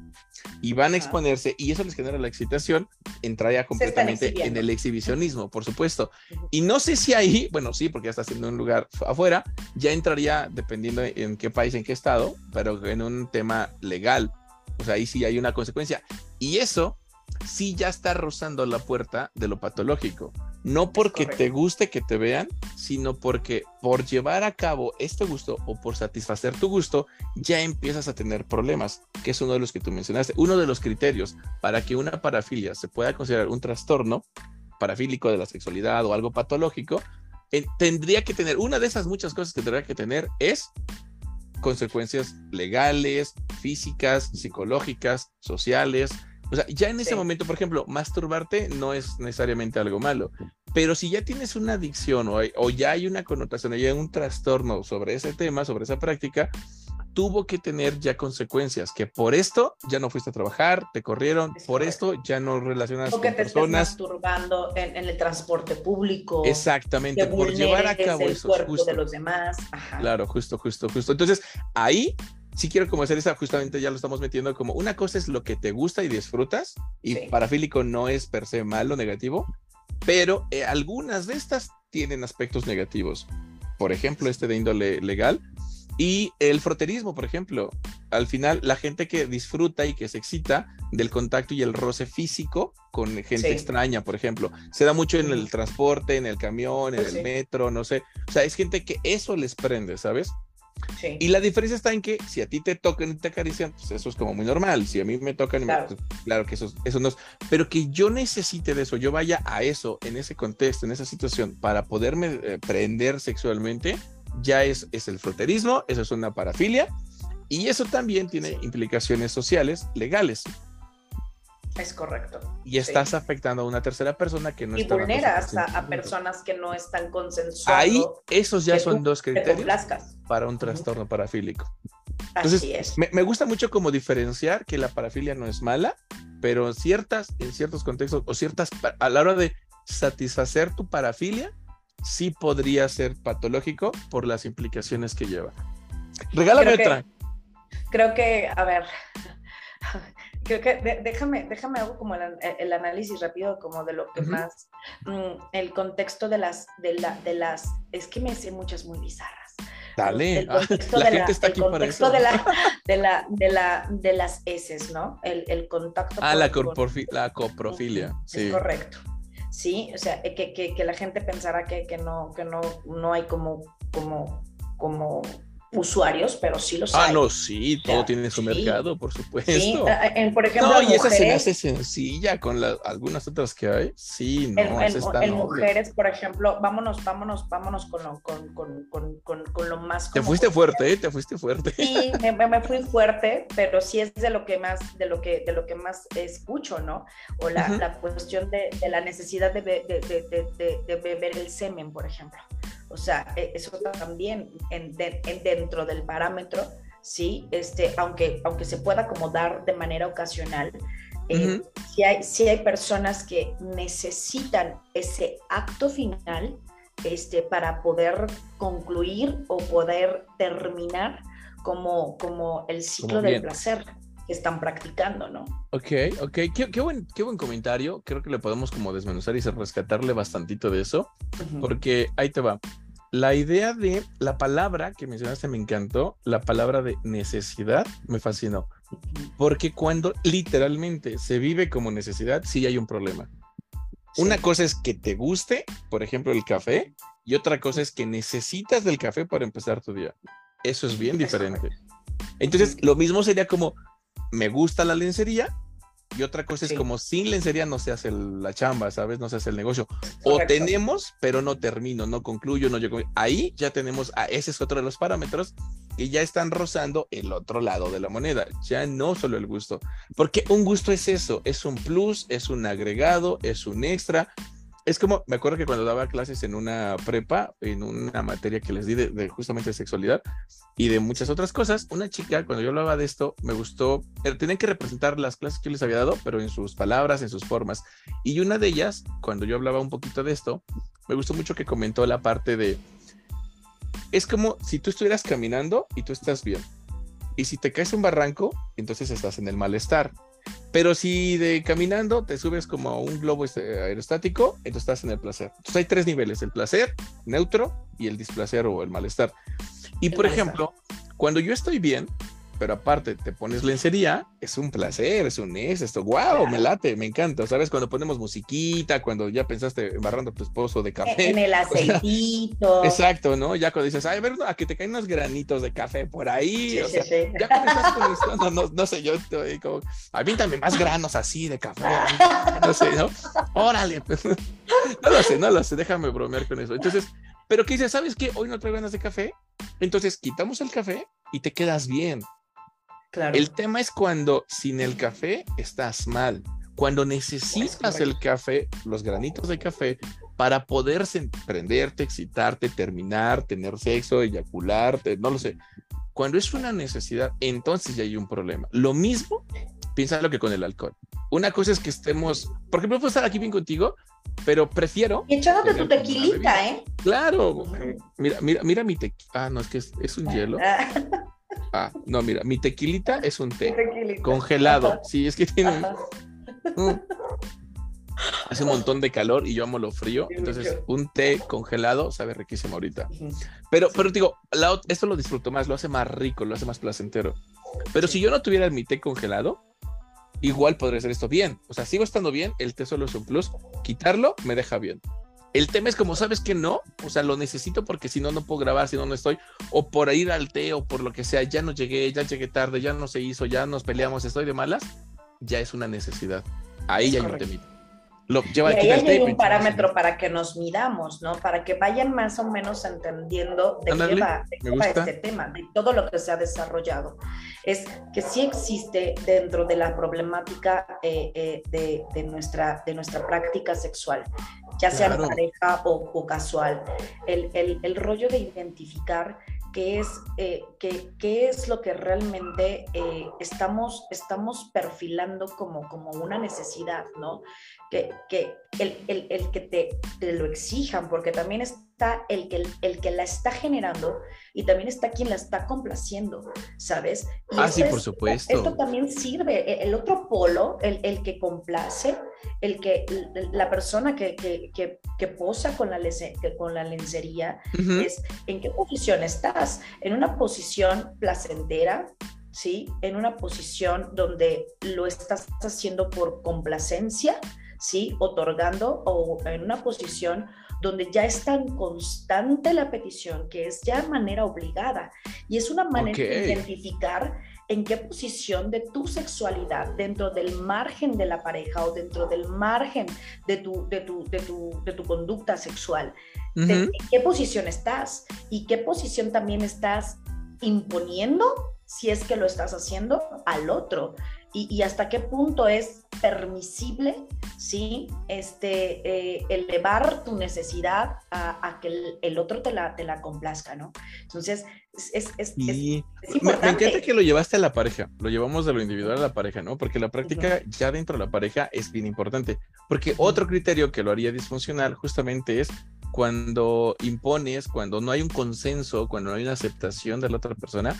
Speaker 2: y van a exponerse y eso les genera la excitación, entraría completamente en el exhibicionismo, por supuesto. Y no sé si ahí, bueno, sí, porque ya está haciendo un lugar afuera, ya entraría, dependiendo en qué país, en qué estado, pero en un tema legal. O sea, ahí sí hay una consecuencia. Y eso sí ya está rozando la puerta de lo patológico. No porque te guste que te vean, sino porque por llevar a cabo este gusto o por satisfacer tu gusto, ya empiezas a tener problemas, que es uno de los que tú mencionaste. Uno de los criterios para que una parafilia se pueda considerar un trastorno parafílico de la sexualidad o algo patológico, eh, tendría que tener, una de esas muchas cosas que tendría que tener es consecuencias legales, físicas, psicológicas, sociales, o sea, ya en ese momento, por ejemplo, masturbarte no es necesariamente algo malo, pero si ya tienes una adicción o, ya hay una connotación, ya hay un trastorno sobre ese tema, sobre esa práctica, tuvo que tener ya consecuencias, que por esto ya no fuiste a trabajar, te corrieron, por esto ya no relacionas
Speaker 1: o que te personas. masturbando en, el transporte público.
Speaker 2: Exactamente, por llevar a cabo
Speaker 1: el cuerpo de los demás.
Speaker 2: Claro, justo, justo, justo. Entonces, ahí sí quiero como hacer esa, justamente ya lo estamos metiendo como una cosa es lo que te gusta y disfrutas, y parafílico no es per se malo, negativo, pero eh, algunas de estas tienen aspectos negativos. Por ejemplo, este de índole legal y el froterismo, por ejemplo. Al final, la gente que disfruta y que se excita del contacto y el roce físico con gente extraña, por ejemplo. Se da mucho en el transporte, en el camión, en pues el metro, no sé. O sea, es gente que eso les prende, ¿sabes? Y la diferencia está en que si a ti te tocan y te acarician, pues eso es como muy normal. Si a mí me tocan, claro, pues, claro que eso, eso no es. Pero que yo necesite de eso, yo vaya a eso, en ese contexto, en esa situación, para poderme eh, prender sexualmente, ya es, es el froterismo, eso es una parafilia. Y eso también tiene implicaciones sociales, legales.
Speaker 1: Es correcto.
Speaker 2: Y estás afectando a una tercera persona que no está.
Speaker 1: Y vulneras a, personas que no están consensuando.
Speaker 2: Ahí, esos ya son dos criterios para un trastorno parafílico. Entonces, Así es. Me, gusta mucho como diferenciar que la parafilia no es mala, pero ciertas, en ciertos contextos o ciertas, a la hora de satisfacer tu parafilia, sí podría ser patológico por las implicaciones que lleva. Regálame otra.
Speaker 1: creo que, a ver, creo que déjame, déjame hago como el, análisis rápido como de lo que más, mm, el contexto de las, de, la, de las, es que me sé muchas muy bizarras,
Speaker 2: Dale, la, gente está aquí para eso.
Speaker 1: De la, de, la, de, la, de las heces, ¿no? El, el contacto.
Speaker 2: Ah, la, la coprofilia, sí.
Speaker 1: Es correcto. Sí, o sea, que, que, que la gente pensará que, que, no, que no, no hay como, como, como usuarios, pero sí los
Speaker 2: ah,
Speaker 1: hay.
Speaker 2: Ah, no, sí, todo tiene su mercado, por supuesto. Sí,
Speaker 1: por ejemplo,
Speaker 2: no, y esa se me hace sencilla con algunas otras que hay. Sí, no,
Speaker 1: en, en, mujeres, por ejemplo, vámonos, vámonos, vámonos con lo, con, con, con, con lo más.
Speaker 2: Te fuiste fuerte, ¿eh? Te fuiste fuerte.
Speaker 1: Sí, me, me, fui fuerte, pero sí es de lo que más, de lo que, de lo que más escucho, ¿no? O la, la cuestión de, de, la necesidad de, de beber el semen, por ejemplo. O sea, e, eso también en, dentro del parámetro, ¿sí? Este, aunque, aunque se pueda acomodar de manera ocasional, eh, si, hay, si hay personas que necesitan ese acto final este, para poder concluir o poder terminar como, como el ciclo del placer que están practicando, ¿no?
Speaker 2: Ok, ok, qué, buen, qué buen comentario. Creo que le podemos como desmenuzar y rescatarle bastantito de eso, porque ahí te va. La idea de la palabra que mencionaste me encantó, la palabra de necesidad me fascinó, porque cuando literalmente se vive como necesidad, sí hay un problema. Una cosa es que te guste, por ejemplo, el café, y otra cosa es que necesitas del café para empezar tu día. Eso es bien diferente. Entonces, lo mismo sería como, me gusta la lencería, y otra cosa es como sin lencería no se hace la chamba, ¿sabes? No se hace el negocio. O tenemos, pero no termino, no concluyo, no llego. Ahí ya tenemos, a ese es otro de los parámetros que ya están rozando el otro lado de la moneda, ya no solo el gusto. Porque un gusto es eso, es un plus, es un agregado, es un extra, es como, me acuerdo que cuando daba clases en una prepa, en una materia que les di de, justamente sexualidad y de muchas otras cosas, una chica, cuando yo hablaba de esto, me gustó, eh, tenían que representar las clases que yo les había dado, pero en sus palabras, en sus formas. Y una de ellas, cuando yo hablaba un poquito de esto, me gustó mucho que comentó la parte de, es como si tú estuvieras caminando y tú estás bien. Y si te caes un barranco, entonces estás en el malestar. Pero si de caminando te subes como a un globo este, aerostático, entonces estás en el placer. Entonces hay tres niveles, el placer, neutro y el displacer o el malestar. Y por ejemplo, cuando yo estoy bien, pero aparte te pones lencería, es un placer, es un es esto, wow, me late, me encanta, ¿sabes? Cuando ponemos musiquita, cuando ya pensaste embarrando a tu esposo de café.
Speaker 1: En el aceitito.
Speaker 2: exacto, ¿no? Ya cuando dices, ay, a ver, a que te caen unos granitos de café por ahí, o sea, ya cuando estás con esto, no, no, no, sé, yo estoy como, a mí también más granos así de café, no sé, ¿no? Órale, no lo sé, no lo sé, déjame bromear con eso. Entonces, pero ¿qué dices? ¿Sabes qué? Hoy no traigo ganas de café, entonces quitamos el café y te quedas bien. El tema es cuando sin el café estás mal. Cuando necesitas el café, los granitos de café, para poder prenderte, excitarte, terminar, tener sexo, eyacularte, no lo sé. Cuando es una necesidad, entonces ya hay un problema. Lo mismo, piénsalo que con el alcohol. Una cosa es que estemos, por ejemplo, puedo estar aquí bien contigo, pero prefiero.
Speaker 1: Y echándote tu tequilita, ¿eh?
Speaker 2: Claro. Mira, mira, mira mi tequila. Ah, no, es que es un hielo. Ah, no, mira, mi tequilita es un té congelado. Sí, es que tiene hace un montón de calor y yo amo lo frío. Entonces, un té congelado sabe riquísimo ahorita. Pero, pero digo, esto lo disfruto más, lo hace más rico, lo hace más placentero. Pero si yo no tuviera mi té congelado, igual podría ser esto bien. O sea, sigo estando bien, el té solo es un plus. Quitarlo me deja bien. El tema es como sabes que no, o sea, lo necesito porque si no, no puedo grabar, si no, no estoy, o por ir al té o por lo que sea, ya no llegué, ya llegué tarde, ya no se hizo, ya nos peleamos, estoy de malas, ya es una necesidad. Ahí ya hay un temita.
Speaker 1: Lo lleva y ahí hay un parámetro para que nos midamos, ¿no? Para que vayan más o menos entendiendo de qué va, este tema, de todo lo que se ha desarrollado. Es que sí existe dentro de la problemática eh, eh, de, de, nuestra, de nuestra práctica sexual ya sea pareja o, casual. El, el, el, rollo de identificar qué es, eh, qué, qué, es lo que realmente eh, estamos, estamos perfilando como, como una necesidad, ¿no? Que, que el, el, el, que te, te, lo exijan, porque también está el que, el, que la está generando y también está quien la está complaciendo, ¿sabes?
Speaker 2: ah, sí, por supuesto.
Speaker 1: Esto también sirve, e, el otro polo, el, el que complace, el que la persona que, que, que, posa con la, con la lencería es en qué posición está, estás en una posición placentera, ¿sí? En una posición donde lo estás haciendo por complacencia, ¿sí? Otorgando o en una posición donde ya es tan constante la petición que es ya manera obligada y es una manera de identificar en qué posición de tu sexualidad dentro del margen de la pareja o dentro del margen de tu, de tu, de tu, de tu conducta sexual, en qué posición estás y qué posición también estás imponiendo si es que lo estás haciendo al otro y, hasta qué punto es permisible, ¿sí? Este, eh, elevar tu necesidad a, que el, otro te la, te la complazca, ¿no? Entonces, es, es,
Speaker 2: me, encanta que lo llevaste a la pareja, lo llevamos de lo individual a la pareja, ¿no? Porque la práctica ya dentro de la pareja es bien importante, porque otro criterio que lo haría disfuncional justamente es cuando impones, cuando no hay un consenso, cuando no hay una aceptación de la otra persona,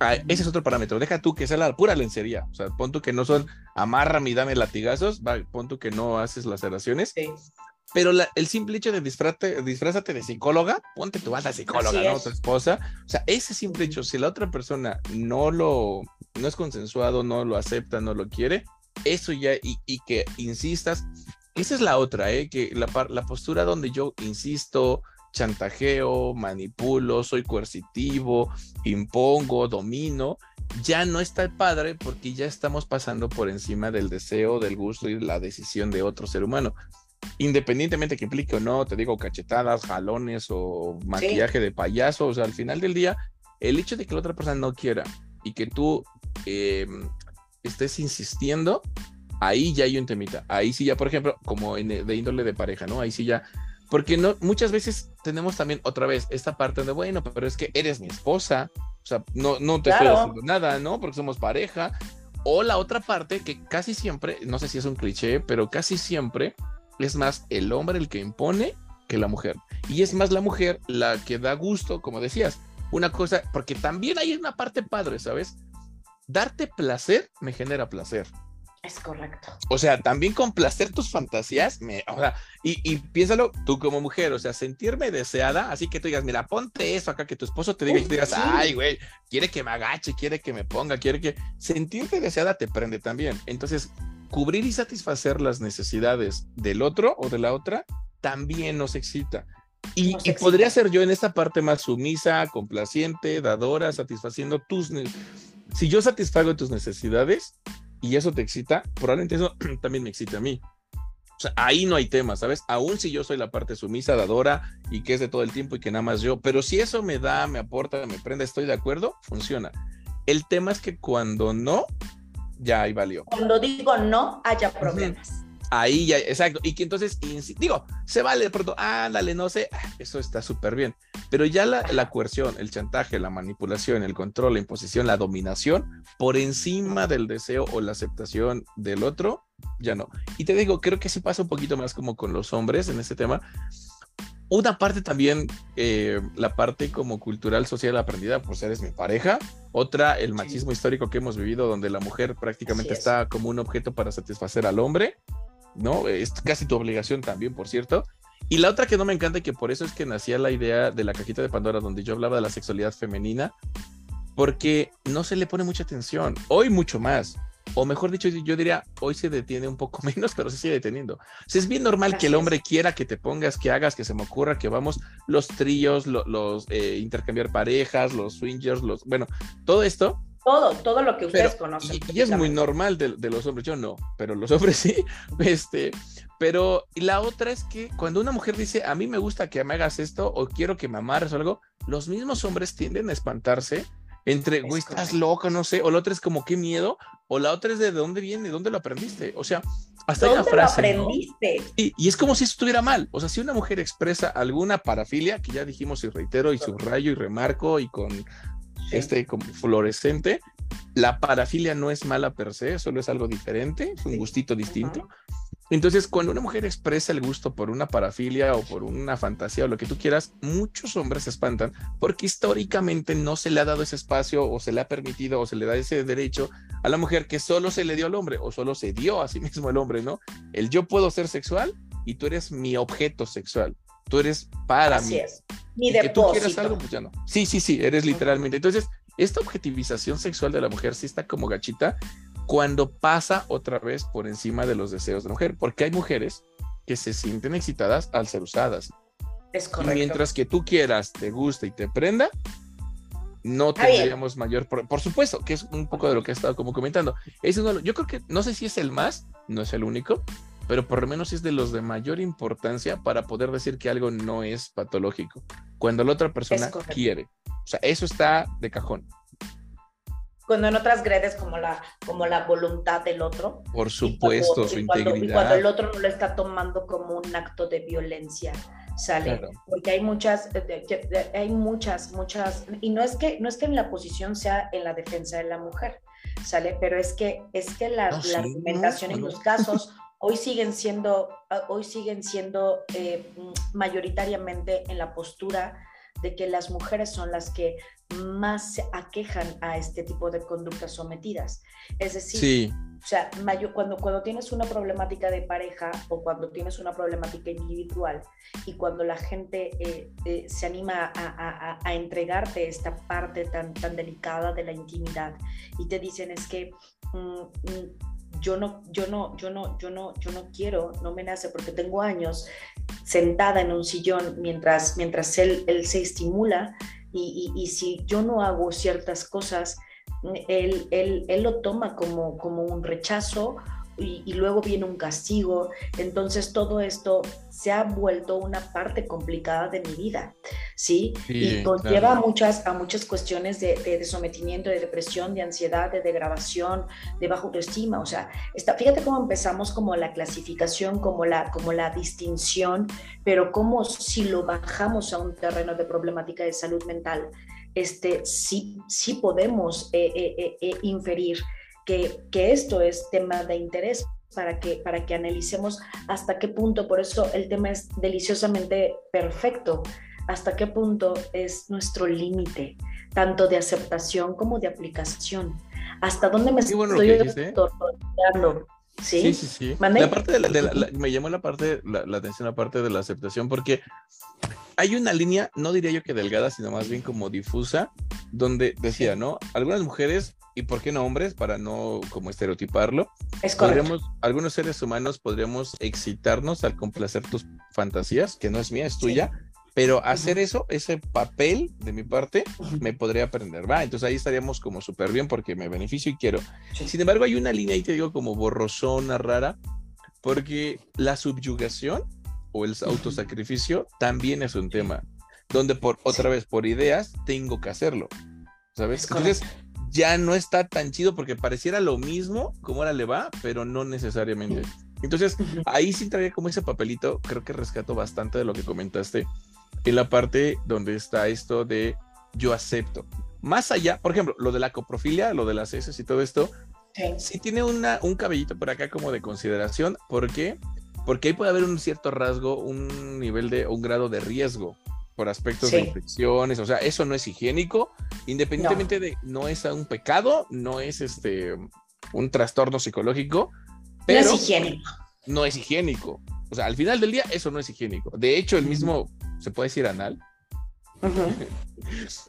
Speaker 2: Ah, ese es otro parámetro. Deja tú que sea la pura lencería. O sea, pon tú que no son amárrame y dame latigazos. Va, pon tú que no haces laceraciones. Sí. Pero el simple hecho de disfrazarte, disfrázate de psicóloga, ponte tu banda psicóloga, ¿no? Tu esposa. O sea, ese simple hecho, si la otra persona no lo, no es consensuado, no lo acepta, no lo quiere, eso ya, y, y que insistas, esa es la otra, ¿eh? Que la, la postura donde yo insisto, chantajeo, manipulo, soy coercitivo, impongo, domino, ya no está el padre porque ya estamos pasando por encima del deseo, del gusto y la decisión de otro ser humano. Independientemente que implique o no, te digo cachetadas, jalones o maquillaje de payaso, o sea, al final del día, el hecho de que la otra persona no quiera y que tú em, estés insistiendo, ahí ya hay un temita. Ahí sí ya, por ejemplo, como de índole de pareja, ¿no? Ahí sí ya porque no, muchas veces tenemos también otra vez esta parte de, bueno, pero es que eres mi esposa, o sea, no, no te estoy haciendo nada, ¿no? Porque somos pareja. O la otra parte que casi siempre, no sé si es un cliché, pero casi siempre es más el hombre el que impone que la mujer. Y es más la mujer la que da gusto, como decías. Una cosa, porque también hay una parte padre, ¿sabes? Darte placer me genera placer.
Speaker 1: Es correcto.
Speaker 2: O sea, también complacer tus fantasías, me, o sea, y, piénsalo tú como mujer, o sea, sentirme deseada, así que tú digas, mira, ponte eso acá, que tu esposo te diga y tú digas, ay, güey, quiere que me agache, quiere que me ponga, quiere que... Sentirte deseada te prende también. Entonces, cubrir y satisfacer las necesidades del otro o de la otra también nos excita. Y, y podría ser yo en esta parte más sumisa, complaciente, dadora, satisfaciendo tus... Si yo satisfago tus necesidades, y eso te excita, probablemente eso también me excite a mí. O sea, ahí no hay tema, ¿sabes? Aún si yo soy la parte sumisa, dadora y que es de todo el tiempo y que nada más yo, pero si eso me da, me aporta, me prende, estoy de acuerdo, funciona. El tema es que cuando no, ya ahí valió.
Speaker 1: Cuando digo no, haya problemas.
Speaker 2: Ahí ya, exacto. Y que entonces, digo, se vale de pronto, ándale, no sé, ah, eso está súper bien. Pero ya la, la, coerción, el chantaje, la manipulación, el control, la imposición, la dominación, por encima del deseo o la aceptación del otro, ya no. Y te digo, creo que sí pasa un poquito más como con los hombres en este tema. Una parte también, eh, la parte como cultural, social aprendida, pues eres mi pareja. Otra, el machismo histórico que hemos vivido, donde la mujer prácticamente está como un objeto para satisfacer al hombre. ¿No? Es casi tu obligación también, por cierto. Y la otra que no me encanta y que por eso es que nacía la idea de la cajita de Pandora donde yo hablaba de la sexualidad femenina, porque no se le pone mucha atención. Hoy mucho más. O mejor dicho, yo diría, hoy se detiene un poco menos, pero se sigue deteniendo. O es bien normal que el hombre quiera que te pongas, que hagas, que se me ocurra, que vamos los tríos, los eh, intercambiar parejas, los swingers, los, bueno, todo esto
Speaker 1: todo, todo lo que ustedes conocen.
Speaker 2: Y, es muy normal de, los hombres, yo no, pero los hombres sí. Este, pero la otra es que cuando una mujer dice, a mí me gusta que me hagas esto o quiero que me amarres o algo, los mismos hombres tienden a espantarse entre, güey, estás loca, no sé, o la otra es como, qué miedo, o la otra es de dónde viene, dónde lo aprendiste. O sea, hasta hay una frase.
Speaker 1: Lo aprendiste?
Speaker 2: Y, y, es como si estuviera mal. O sea, si una mujer expresa alguna parafilia, que ya dijimos y reitero y subrayo y remarco y con este como fluorescente. La parafilia no es mala per se, solo es algo diferente, es un gustito distinto. Entonces, cuando una mujer expresa el gusto por una parafilia o por una fantasía o lo que tú quieras, muchos hombres se espantan porque históricamente no se le ha dado ese espacio o se le ha permitido o se le da ese derecho a la mujer que solo se le dio al hombre o solo se dio a sí mismo el hombre, ¿no? El yo puedo ser sexual y tú eres mi objeto sexual, tú eres para mí.
Speaker 1: Mi depósito. Que tú quieras
Speaker 2: algo, pues ya no. Sí, sí, sí, eres literalmente. Entonces, esta objetivización sexual de la mujer sí está como gachita cuando pasa otra vez por encima de los deseos de la mujer, porque hay mujeres que se sienten excitadas al ser usadas.
Speaker 1: Es correcto.
Speaker 2: mientras que tú quieras, te guste y te prenda, no tendríamos mayor. Por, supuesto, que es un poco de lo que he estado como comentando. Es yo creo que no sé si es el más, no es el único, pero por lo menos es de los de mayor importancia para poder decir que algo no es patológico. Cuando la otra persona quiere. O sea, eso está de cajón.
Speaker 1: Cuando no transgredes como la, como la voluntad del otro.
Speaker 2: Por supuesto, su integridad.
Speaker 1: y cuando el otro no lo está tomando como un acto de violencia sale porque hay muchas eh, hay muchas muchas y no es que no es que en la posición sea en la defensa de la mujer sale pero es que es que la, la argumentación en los casos hoy siguen siendo ah, hoy siguen siendo eh, mayoritariamente en la postura de que las mujeres son las que más se aquejan a este tipo de conductas sometidas. Es decir, o sea, cuando, cuando tienes una problemática de pareja o cuando tienes una problemática individual y cuando la gente eh, eh, se anima a, a, entregarte esta parte tan, tan delicada de la intimidad y te dicen es que mm, mm, yo no, yo no, yo no, yo no, yo no quiero, no me nace porque tengo años sentada en un sillón mientras, mientras él, se estimula y, y, y si yo no hago ciertas cosas, él, él, él lo toma como, como un rechazo y, luego viene un castigo. Entonces todo esto se ha vuelto una parte complicada de mi vida, ¿sí? y conlleva a, muchas, a muchas cuestiones de, de, sometimiento, de depresión, de ansiedad, de degradación, de baja autoestima. O sea, está, fíjate cómo empezamos como la clasificación, como la, como la distinción, pero cómo si lo bajamos a un terreno de problemática de salud mental, este, sí, sí podemos eh, eh, eh, inferir que, que, esto es tema de interés para que, para que analicemos hasta qué punto, por eso el tema es deliciosamente perfecto, hasta qué punto es nuestro límite, tanto de aceptación como de aplicación. ¿Hasta dónde me estoy
Speaker 2: ¿Sí? sí, sí, La parte de me llamó la parte, la, la atención la parte de la aceptación porque hay una línea, no diría yo que delgada, sino más bien como difusa, donde decía, ¿no? Algunas mujeres, y por qué no hombres, para no como estereotiparlo,
Speaker 1: es
Speaker 2: podríamos, algunos seres humanos podríamos excitarnos al complacer tus fantasías, que no es mía, es tuya, pero hacer eso, ese papel de mi parte, me podría aprender, ¿va? Entonces ahí estaríamos como súper bien porque me beneficio y quiero. Sin embargo, hay una línea ahí, te digo, como borrosona, rara, porque la subyugación o el autosacrificio también es un tema, donde por otra vez, por ideas, tengo que hacerlo, ¿sabes? Entonces ya no está tan chido porque pareciera lo mismo como ahora le va, pero no necesariamente. Entonces, ahí sí traía como ese papelito, creo que rescato bastante de lo que comentaste, en la parte donde está esto de yo acepto. Más allá, por ejemplo, lo de la coprofilia, lo de las heces y todo esto, sí, tiene una, un cabellito por acá como de consideración, porque porque ahí puede haber un cierto rasgo, un nivel de, un grado de riesgo por aspectos de infecciones, o sea, eso no es higiénico, independientemente de, no es un pecado, no es este, un trastorno psicológico, pero
Speaker 1: no es higiénico.
Speaker 2: No es higiénico. O sea, al final del día eso no es higiénico. De hecho, el mismo, se puede decir anal,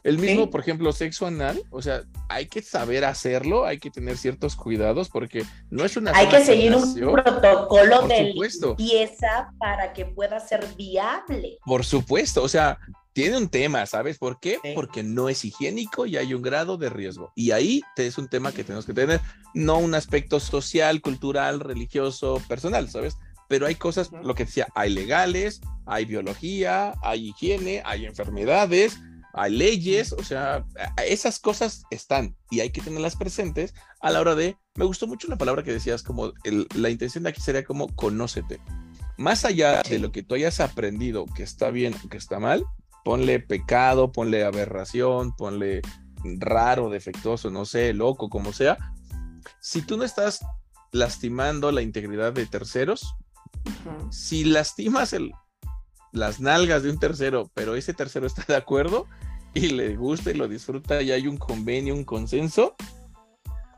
Speaker 2: El mismo, por ejemplo, sexo anal, o sea, hay que saber hacerlo, hay que tener ciertos cuidados porque no es una...
Speaker 1: Hay que seguir un protocolo de limpieza para que pueda ser viable.
Speaker 2: Por supuesto, o sea, tiene un tema, ¿sabes por qué? Porque no es higiénico y hay un grado de riesgo. Y ahí es un tema que tenemos que tener, no un aspecto social, cultural, religioso, personal, ¿sabes? Pero hay cosas, lo que decía, hay legales, hay biología, hay higiene, hay enfermedades, hay leyes, o sea, esas cosas están y hay que tenerlas presentes a la hora de, me gustó mucho la palabra que decías, como la intención de aquí sería como conócete. Más allá de lo que tú hayas aprendido que está bien o que está mal, ponle pecado, ponle aberración, ponle raro, defectuoso, no sé, loco, como sea. Si tú no estás lastimando la integridad de terceros, si lastimas el, las nalgas de un tercero, pero ese tercero está de acuerdo y le gusta y lo disfruta y hay un convenio, un consenso,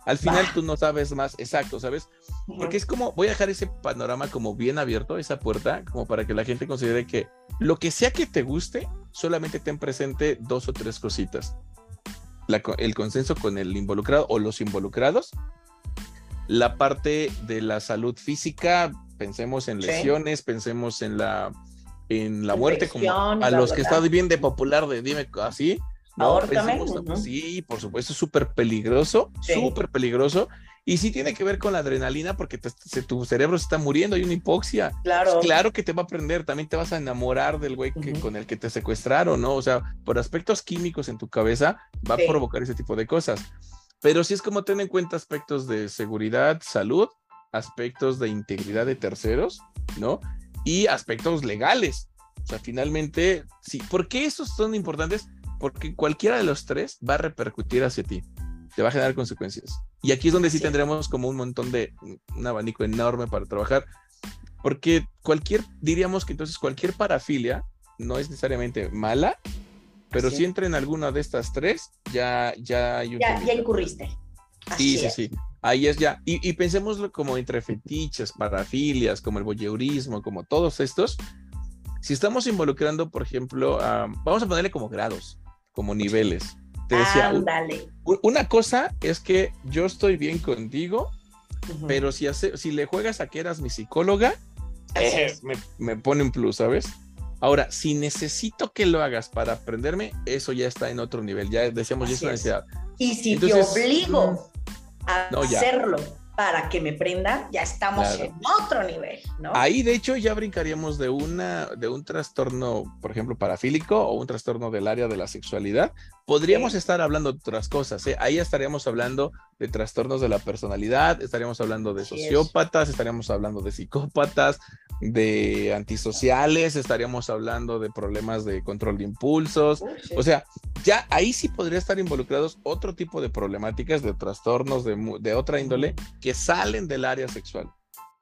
Speaker 2: Al final tú no sabes más exacto, ¿sabes? Porque es como, voy a dejar ese panorama como bien abierto, esa puerta, como para que la gente considere que lo que sea que te guste, solamente ten presente dos o tres cositas. el consenso con el involucrado o los involucrados, la parte de la salud física, pensemos en lesiones, pensemos en la, en la muerte, como a los que está bien de popular de dime así, ¿no? Sí, por supuesto, es súper peligroso, súper peligroso. Y sí tiene que ver con la adrenalina porque tu cerebro se está muriendo, hay una hipoxia. Claro. claro que te va a aprender, también te vas a enamorar del güey con el que te secuestraron, ¿no? O sea, por aspectos químicos en tu cabeza va a provocar ese tipo de cosas. Pero sí es como tener en cuenta aspectos de seguridad, salud, aspectos de integridad de terceros, ¿no? Y aspectos legales. O sea, finalmente, sí. ¿Por qué esos son importantes? porque cualquiera de los tres va a repercutir hacia ti, te va a generar consecuencias. Y aquí es donde sí, tendremos como un montón de, un abanico enorme para trabajar, porque cualquier, diríamos que entonces cualquier parafilia no es necesariamente mala, pero si entra en alguna de estas tres, ya, ya
Speaker 1: hay un... Ya, ya incurriste.
Speaker 2: sí, sí, sí. Ahí es ya. Y, y pensémoslo como entre fetiches, parafilias, como el voyeurismo, como todos estos. Si estamos involucrando, por ejemplo, vamos a ponerle como grados como niveles. Te decía, una cosa es que yo estoy bien contigo, pero si, hace, si le juegas a que eras mi psicóloga, eh, me, pone un plus, ¿sabes? Ahora, si necesito que lo hagas para aprenderme, eso ya está en otro nivel. Ya decíamos, ya es una necesidad.
Speaker 1: Y si te obligo a hacerlo para que me prenda, ya estamos en otro nivel, ¿no?
Speaker 2: Ahí, de hecho, ya brincaríamos de, una, de un trastorno, por ejemplo, parafílico o un trastorno del área de la sexualidad. Podríamos estar hablando de otras cosas, ¿eh? Ahí estaríamos hablando de trastornos de la personalidad, estaríamos hablando de sociópatas, estaríamos hablando de psicópatas, de antisociales, estaríamos hablando de problemas de control de impulsos. O sea, ya ahí sí podría estar involucrados otro tipo de problemáticas, de trastornos de, de otra índole que salen del área sexual.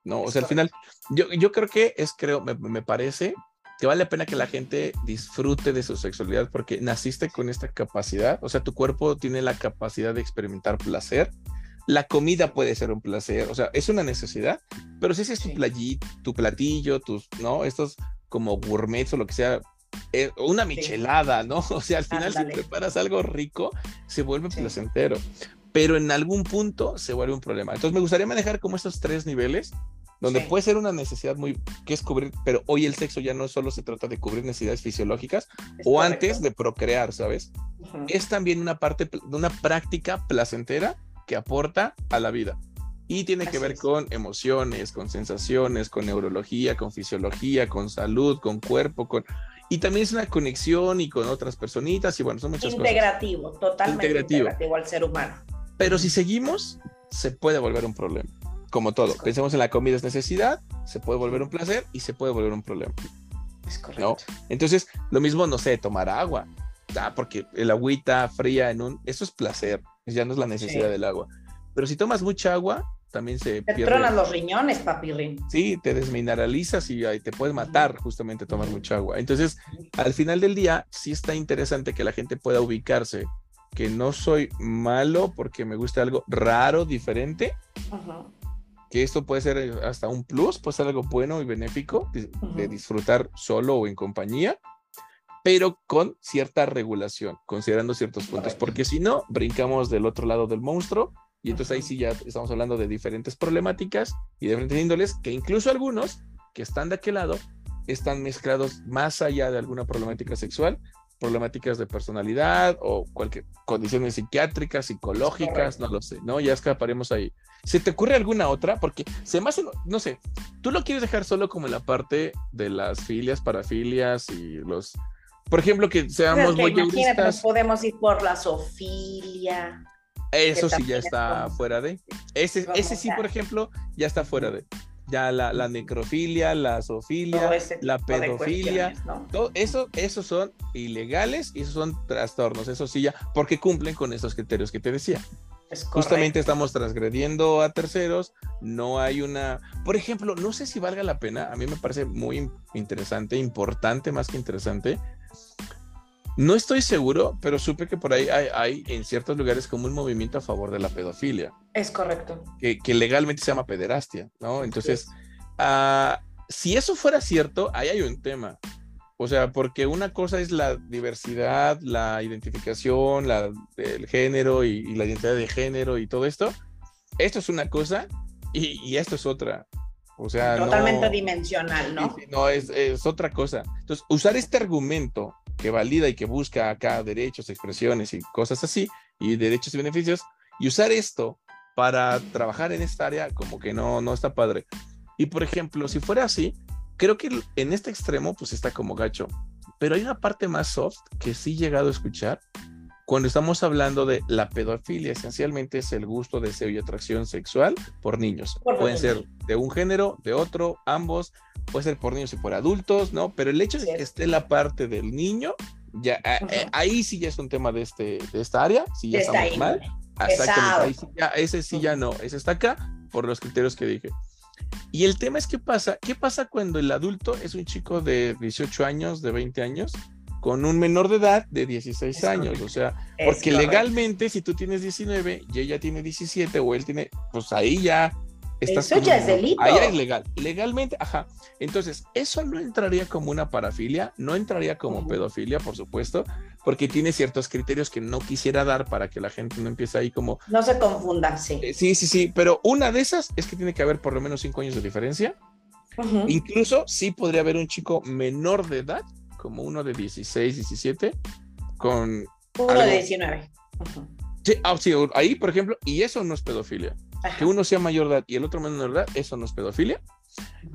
Speaker 2: No, o sea, al final, yo, yo creo que es, creo, me, me parece que vale la pena que la gente disfrute de su sexualidad porque naciste con esta capacidad, o sea, tu cuerpo tiene la capacidad de experimentar placer. La comida puede ser un placer, o sea, es una necesidad, pero si ese es tu, tu platillo, tus, ¿no? Estos como gourmets o lo que sea, eh, una michelada, ¿no? O sea, al final si preparas algo rico, se vuelve placentero, pero en algún punto se vuelve un problema. Entonces me gustaría manejar como estos tres niveles, donde puede ser una necesidad muy, que es cubrir, pero hoy el sexo ya no solo se trata de cubrir necesidades fisiológicas o antes de procrear, ¿sabes? Es también una parte, una práctica placentera que aporta a la vida. Y tiene que ver con emociones, con sensaciones, con neurología, con fisiología, con salud, con cuerpo, con y también es una conexión y con otras personitas y bueno, son muchas
Speaker 1: integrativo,
Speaker 2: cosas.
Speaker 1: Totalmente integrativo, integrativo al ser humano.
Speaker 2: Pero si seguimos, se puede volver un problema. Como todo, pensemos en la comida es necesidad, se puede volver un placer y se puede volver un problema. Es correcto. Entonces, lo mismo, no sé, tomar agua. Ah, porque el agüita fría en un, eso es placer, ya no es la necesidad del agua. Pero si tomas mucha agua, también se
Speaker 1: te tronan los riñones, papirrín.
Speaker 2: Sí, te desmineralizas y te puedes matar justamente tomar mucha agua. Entonces, al final del día, sí está interesante que la gente pueda ubicarse que no soy malo porque me gusta algo raro, diferente. Que esto puede ser hasta un plus, puede ser algo bueno y benéfico de, disfrutar solo o en compañía, pero con cierta regulación, considerando ciertos puntos, porque si no, brincamos del otro lado del monstruo y entonces ahí sí ya estamos hablando de diferentes problemáticas y de diferentes índoles, que incluso algunos que están de aquel lado están mezclados más allá de alguna problemática sexual, problemáticas de personalidad o cualquier condiciones psiquiátricas, psicológicas, no lo sé, ¿no? Ya escaparemos ahí. ¿Se te ocurre alguna otra? Porque se me hace, no sé, tú lo quieres dejar solo como en la parte de las filias, parafilias y los, por ejemplo, que seamos muy
Speaker 1: podemos ir por la sofilia.
Speaker 2: Eso sí ya está fuera de. Ese, ese sí, por ejemplo, ya está fuera de. Ya la, la necrofilia, la zoofilia, la pedofilia, todo eso, esos son ilegales y esos son trastornos, eso sí ya, porque cumplen con esos criterios que te decía. Justamente estamos transgrediendo a terceros, no hay una, por ejemplo, no sé si valga la pena, a mí me parece muy interesante, importante más que interesante, No estoy seguro, pero supe que por ahí hay, en ciertos lugares como un movimiento a favor de la pedofilia.
Speaker 1: Es correcto.
Speaker 2: Que, legalmente se llama pederastia, ¿no? Entonces, ah, si eso fuera cierto, ahí hay un tema. O sea, porque una cosa es la diversidad, la identificación, la, el género y, la identidad de género y todo esto. Esto es una cosa y, esto es otra. O sea,
Speaker 1: totalmente dimensional, ¿no?
Speaker 2: no, es, es, otra cosa. Entonces, usar este argumento que valida y que busca acá derechos, expresiones y cosas así, y derechos y beneficios, y usar esto para trabajar en esta área como que no, no está padre. Y por ejemplo, si fuera así, creo que en este extremo pues está como gacho, pero hay una parte más soft que sí he llegado a escuchar cuando estamos hablando de la pedofilia, esencialmente es el gusto, deseo y atracción sexual por niños. Pueden ser de un género, de otro, ambos, puede ser por niños y por adultos, ¿no? Pero el hecho de que esté la parte del niño, ya eh, ahí sí ya es un tema de, este, de esta área, sí ya está estamos mal. Exactamente, sí ya, ese sí ya no, ese está acá por los criterios que dije. Y el tema es qué pasa, qué pasa cuando el adulto es un chico de 18 años, de 20 años, con un menor de edad de 16 años, o sea, porque legalmente si tú tienes 19 y ella tiene 17 o él tiene, pues ahí ya
Speaker 1: eso ya es delito.
Speaker 2: Ahí es legal. Legalmente, ajá. Entonces, eso no entraría como una parafilia, no entraría como pedofilia, por supuesto, porque tiene ciertos criterios que no quisiera dar para que la gente no empiece ahí como...
Speaker 1: No se confunda, sí.
Speaker 2: Eh, sí, sí, sí, pero una de esas es que tiene que haber por lo menos cinco años de diferencia. Incluso sí podría haber un chico menor de edad, como uno de 16, 17, con...
Speaker 1: Uno de 19.
Speaker 2: Sí, ah, sí, ahí, por ejemplo, y eso no es pedofilia. Que uno sea mayor de edad y el otro menor de edad, eso no es pedofilia.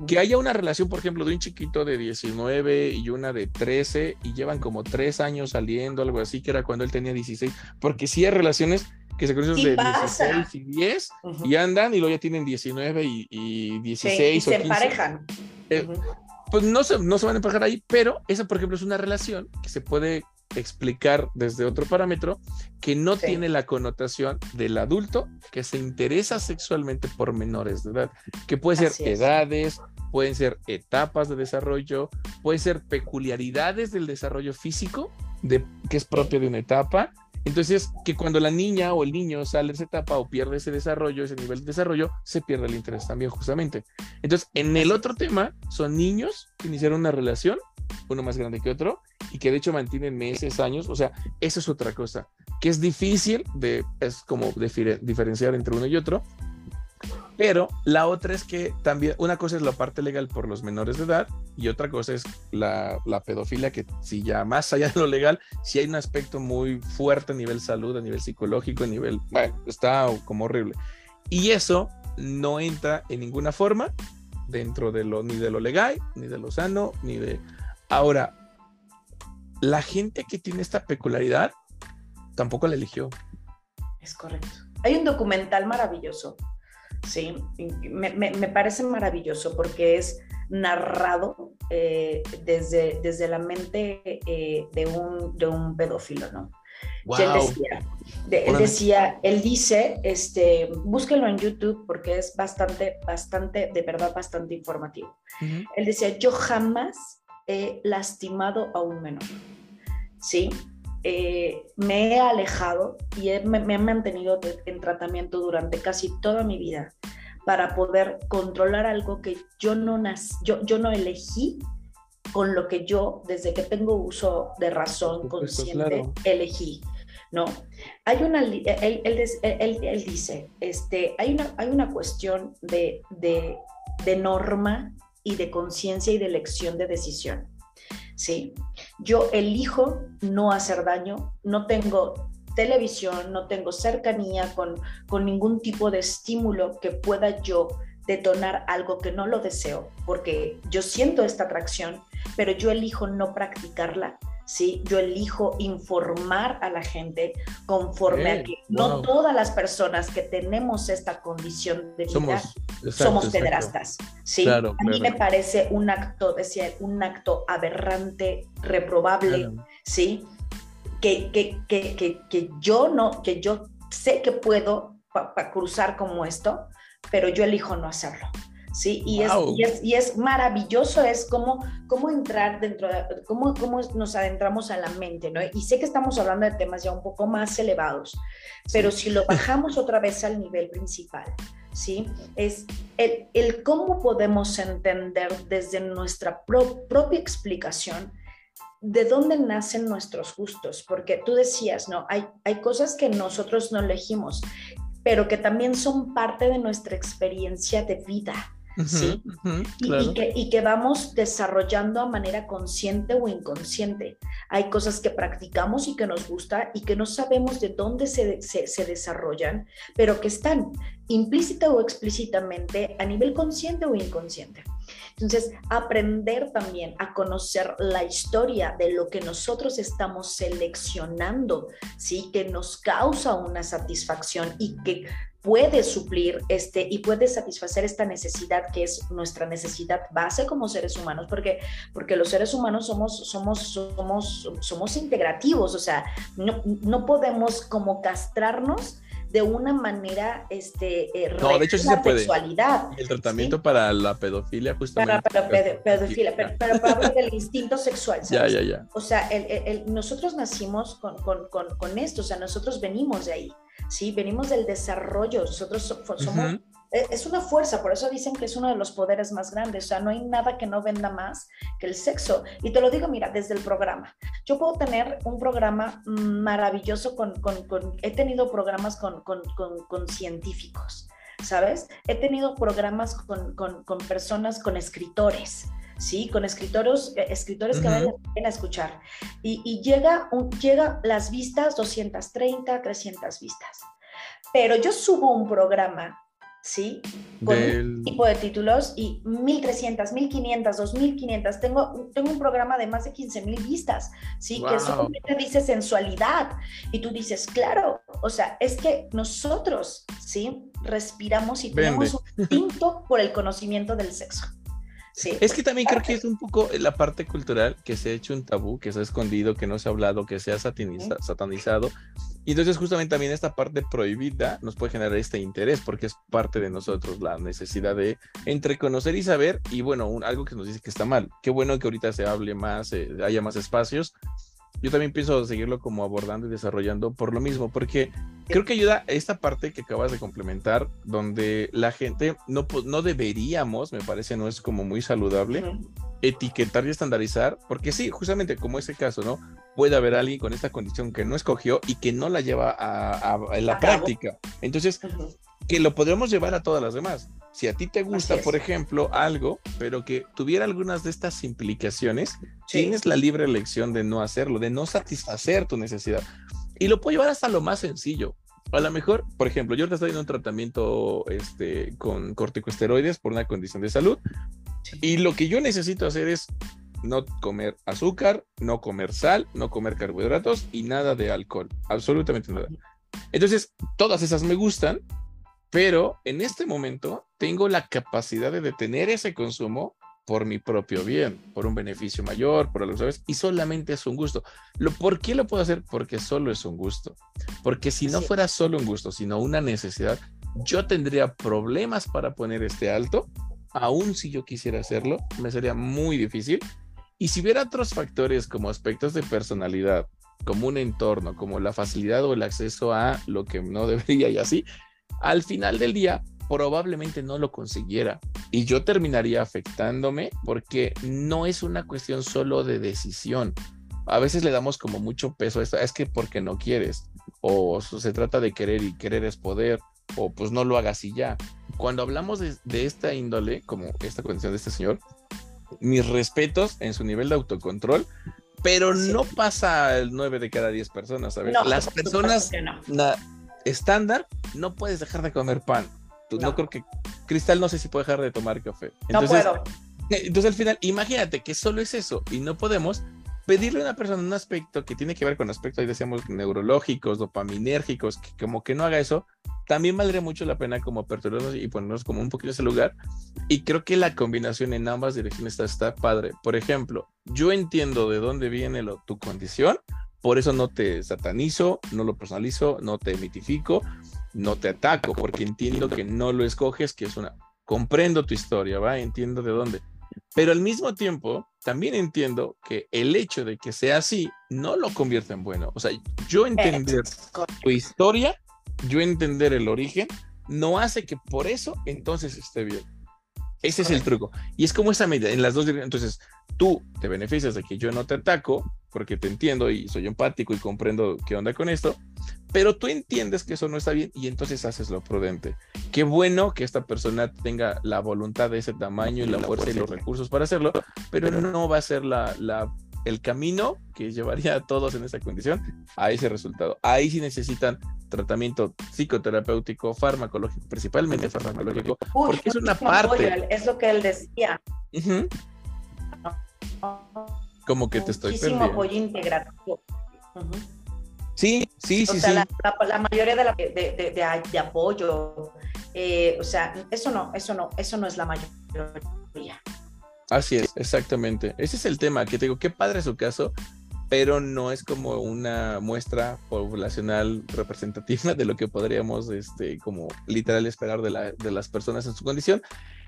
Speaker 2: Que haya una relación, por ejemplo, de un chiquito de 19 y una de 13 y llevan como tres años saliendo, algo así, que era cuando él tenía 16, porque sí hay relaciones que se conocen de 16 y 10 y andan y luego ya tienen 19 y, 16 y
Speaker 1: se emparejan.
Speaker 2: Eh, pues no se, no se van a emparejar ahí, pero esa, por ejemplo, es una relación que se puede explicar desde otro parámetro que no tiene la connotación del adulto que se interesa sexualmente por menores de edad, que puede ser edades, pueden ser etapas de desarrollo, pueden ser peculiaridades del desarrollo físico de, que es propio de una etapa. Entonces, que cuando la niña o el niño sale de esa etapa o pierde ese desarrollo, ese nivel de desarrollo, se pierde el interés también, justamente. Entonces, en el otro tema, son niños que iniciaron una relación, uno más grande que otro, y que de hecho mantienen meses, años, o sea, eso es otra cosa, que es difícil de, es como diferenciar entre uno y otro, pero la otra es que también, una cosa es la parte legal por los menores de edad y otra cosa es la, pedofilia, que si ya más allá de lo legal, si hay un aspecto muy fuerte a nivel salud, a nivel psicológico, a nivel, bueno, está como horrible. Y eso no entra en ninguna forma dentro de lo, ni de lo legal, ni de lo sano, ni de... Ahora, la gente que tiene esta peculiaridad tampoco la eligió.
Speaker 1: Es correcto. Hay un documental maravilloso, sí, me, parece maravilloso porque es narrado eh, desde, desde la mente eh, de, un, de un pedófilo, ¿no? Él, decía, él decía, él dice, este, búsquelo en YouTube porque es bastante, bastante, de verdad, bastante informativo. Él decía, yo jamás he lastimado a un menor. ¿sí? Eh, me he alejado y me, he mantenido en tratamiento durante casi toda mi vida para poder controlar algo que yo no, yo, yo no elegí con lo que yo, desde que tengo uso de razón consciente, elegí. ¿no? Hay una, él, él, dice, este, hay, una, hay una cuestión de, de, de norma y de conciencia y de elección de decisión. ¿Sí? Yo elijo no hacer daño, no tengo televisión, no tengo cercanía con, con ningún tipo de estímulo que pueda yo detonar algo que no lo deseo, porque yo siento esta atracción, pero yo elijo no practicarla ¿sí? Yo elijo informar a la gente conforme a que no todas las personas que tenemos esta condición de vida somos, pederastas, ¿sí? a mí me parece un acto, decía, un acto aberrante, reprobable, ¿sí? Que, que, que, que, yo no, que yo sé que puedo cruzar como esto, pero yo elijo no hacerlo. ¿Sí? Y, es, y, es, maravilloso, es cómo, cómo entrar dentro de, cómo, cómo nos adentramos a la mente, ¿no? Y sé que estamos hablando de temas ya un poco más elevados, pero si lo bajamos otra vez al nivel principal, ¿sí? Es el, el cómo podemos entender desde nuestra propia explicación de dónde nacen nuestros gustos, porque tú decías, ¿no? Hay, hay cosas que nosotros no elegimos, pero que también son parte de nuestra experiencia de vida. ¿Sí? y, que, y, que, vamos desarrollando a manera consciente o inconsciente. Hay cosas que practicamos y que nos gusta y que no sabemos de dónde se, se, desarrollan, pero que están implícita o explícitamente a nivel consciente o inconsciente. Entonces, aprender también a conocer la historia de lo que nosotros estamos seleccionando, ¿sí? Que nos causa una satisfacción y que puede suplir este y puede satisfacer esta necesidad que es nuestra necesidad base como seres humanos porque porque los seres humanos somos somos somos somos integrativos o sea no, no podemos como castrarnos de una manera este
Speaker 2: eh, no de hecho sí se puede. sexualidad el tratamiento para la pedofilia justamente.
Speaker 1: Para, para pedofilia pero, para el instinto sexual
Speaker 2: ya ya ya.
Speaker 1: O sea el, el, nosotros nacimos con, con, con, con esto o sea nosotros venimos de ahí ¿sí? Venimos del desarrollo, nosotros somos... E, es una fuerza, por eso dicen que es uno de los poderes más grandes, o sea, no hay nada que no venda más que el sexo. Y te lo digo, mira, desde el programa. Yo puedo tener un programa maravilloso con, he tenido programas con, con científicos, ¿sabes? He tenido programas con, personas, con escritores, ¿sí? Con escritores, eh, escritores que valen la pena escuchar. Y, llega, un, llega las vistas, 230, 300 vistas. Pero yo subo un programa, ¿sí? Con un tipo de títulos y 1300, 1500, 2500. Tengo, tengo un programa de más de 15000 vistas, ¿sí? Que solamente dice sensualidad. Y tú dices, claro, o sea, es que nosotros, ¿sí? Respiramos y tenemos un instinto por el conocimiento del sexo.
Speaker 2: Es que también creo que es un poco la parte cultural que se ha hecho un tabú, que se ha escondido, que no se ha hablado, que se ha satanizado. Y entonces justamente también esta parte prohibida nos puede generar este interés porque es parte de nosotros la necesidad de entre conocer y saber y bueno, algo que nos dice que está mal. Qué bueno que ahorita se hable más, eh, haya más espacios yo también pienso seguirlo como abordando y desarrollando por lo mismo, porque creo que ayuda a esta parte que acabas de complementar, donde la gente no, no deberíamos, me parece, no es como muy saludable, etiquetar y estandarizar, porque sí, justamente como ese caso, ¿no? Puede haber alguien con esta condición que no escogió y que no la lleva a, la práctica. Entonces, que lo podríamos llevar a todas las demás. Si a ti te gusta, por ejemplo, algo, pero que tuviera algunas de estas implicaciones, tienes la libre elección de no hacerlo, de no satisfacer tu necesidad. Y lo puedo llevar hasta lo más sencillo. A lo mejor, por ejemplo, yo te estoy en un tratamiento este, con corticosteroides por una condición de salud. Y lo que yo necesito hacer es no comer azúcar, no comer sal, no comer carbohidratos y nada de alcohol. Absolutamente nada. Entonces, todas esas me gustan, pero en este momento tengo la capacidad de detener ese consumo por mi propio bien, por un beneficio mayor, por algo, ¿sabes? Y solamente es un gusto. Lo, ¿Por qué lo puedo hacer? Porque solo es un gusto. Porque si no fuera solo un gusto, sino una necesidad, yo tendría problemas para poner este alto, aún si yo quisiera hacerlo, me sería muy difícil. Y si hubiera otros factores como aspectos de personalidad, como un entorno, como la facilidad o el acceso a lo que no debería y así, al final del día probablemente no lo consiguiera y yo terminaría afectándome porque no es una cuestión solo de decisión. A veces le damos como mucho peso a esto, es que porque no quieres, o se trata de querer y querer es poder, o pues no lo hagas y ya. Cuando hablamos de, esta índole, como esta condición de este señor, mis respetos en su nivel de autocontrol, pero no pasa el 9 de cada 10 personas, ¿sabes? Las personas estándar, no puedes dejar de comer pan. no. creo que Cristal no sé si puede dejar de tomar café.
Speaker 1: Entonces, no puedo.
Speaker 2: Entonces al final, imagínate que solo es eso y no podemos pedirle a una persona un aspecto que tiene que ver con aspectos, decíamos, neurológicos, dopaminérgicos, que como que no haga eso, también valdría mucho la pena como aperturarnos y ponernos como un poquito ese lugar. Y creo que la combinación en ambas direcciones está, está padre. Por ejemplo, yo entiendo de dónde viene lo, tu condición, por eso no te satanizo, no lo personalizo, no te mitifico, no te ataco, porque entiendo que no lo escoges, que es una comprendo tu historia, ¿va? Entiendo de dónde. Pero al mismo tiempo, también entiendo que el hecho de que sea así no lo convierte en bueno. O sea, yo entender tu historia, yo entender el origen, no hace que por eso entonces esté bien. Ese es el truco. Y es como esa medida en las dos Entonces, tú te beneficias de que yo no te ataco, porque te entiendo y soy empático y comprendo qué onda con esto, pero tú entiendes que eso no está bien y entonces haces lo prudente. Qué bueno que esta persona tenga la voluntad de ese tamaño y la fuerza y los recursos para hacerlo, pero no va a ser la, la, el camino que llevaría a todos en esa condición a ese resultado. Ahí sí necesitan tratamiento psicoterapéutico, farmacológico, principalmente farmacológico, porque es una parte.
Speaker 1: es lo que él decía.
Speaker 2: Como que te estoy
Speaker 1: perdiendo. apoyo integrativo.
Speaker 2: Sí, sí, sí,
Speaker 1: sí. La, mayoría de, la, de, apoyo, eh, o sea, eso no, eso no, eso no es la mayoría.
Speaker 2: Así es, exactamente. Ese es el tema, que te digo, qué padre su caso, pero no es como una muestra poblacional representativa de lo que podríamos, este, como literal esperar de, la, de las personas en su condición.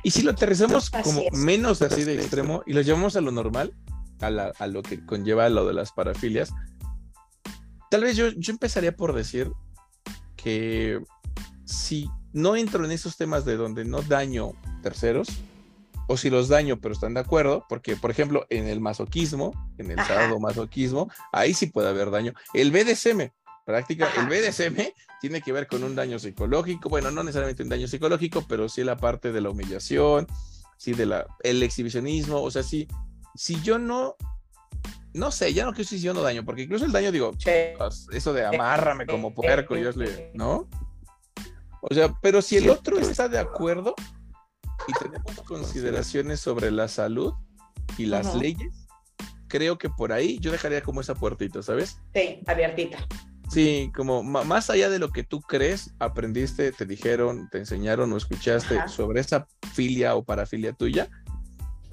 Speaker 2: Y si lo aterrizamos como menos así de extremo y lo llevamos a lo normal, a, a, lo que conlleva lo de las parafilias, Tal vez yo, yo empezaría por decir que si no entro en esos temas de donde no daño terceros, o si los daño pero están de acuerdo, porque por ejemplo en el masoquismo, en el sábado masoquismo, ahí sí puede haber daño. El BDSM, práctica, el BDSM tiene que ver con un daño psicológico, bueno, no necesariamente un daño psicológico, pero sí la parte de la humillación, sí de la el exhibicionismo, o sea, sí, si yo no no sé, ya no que estoy diciendo daño, porque incluso el daño, digo, eso de amárrame como puerco, y le, ¿no? O sea, pero si el otro está de acuerdo y tenemos consideraciones sobre la salud y las leyes, creo que por ahí yo dejaría como esa puertita, ¿sabes?
Speaker 1: Sí, abiertita.
Speaker 2: Sí, como más allá de lo que tú crees, aprendiste, te dijeron, te enseñaron o escuchaste sobre esa filia o parafilia tuya,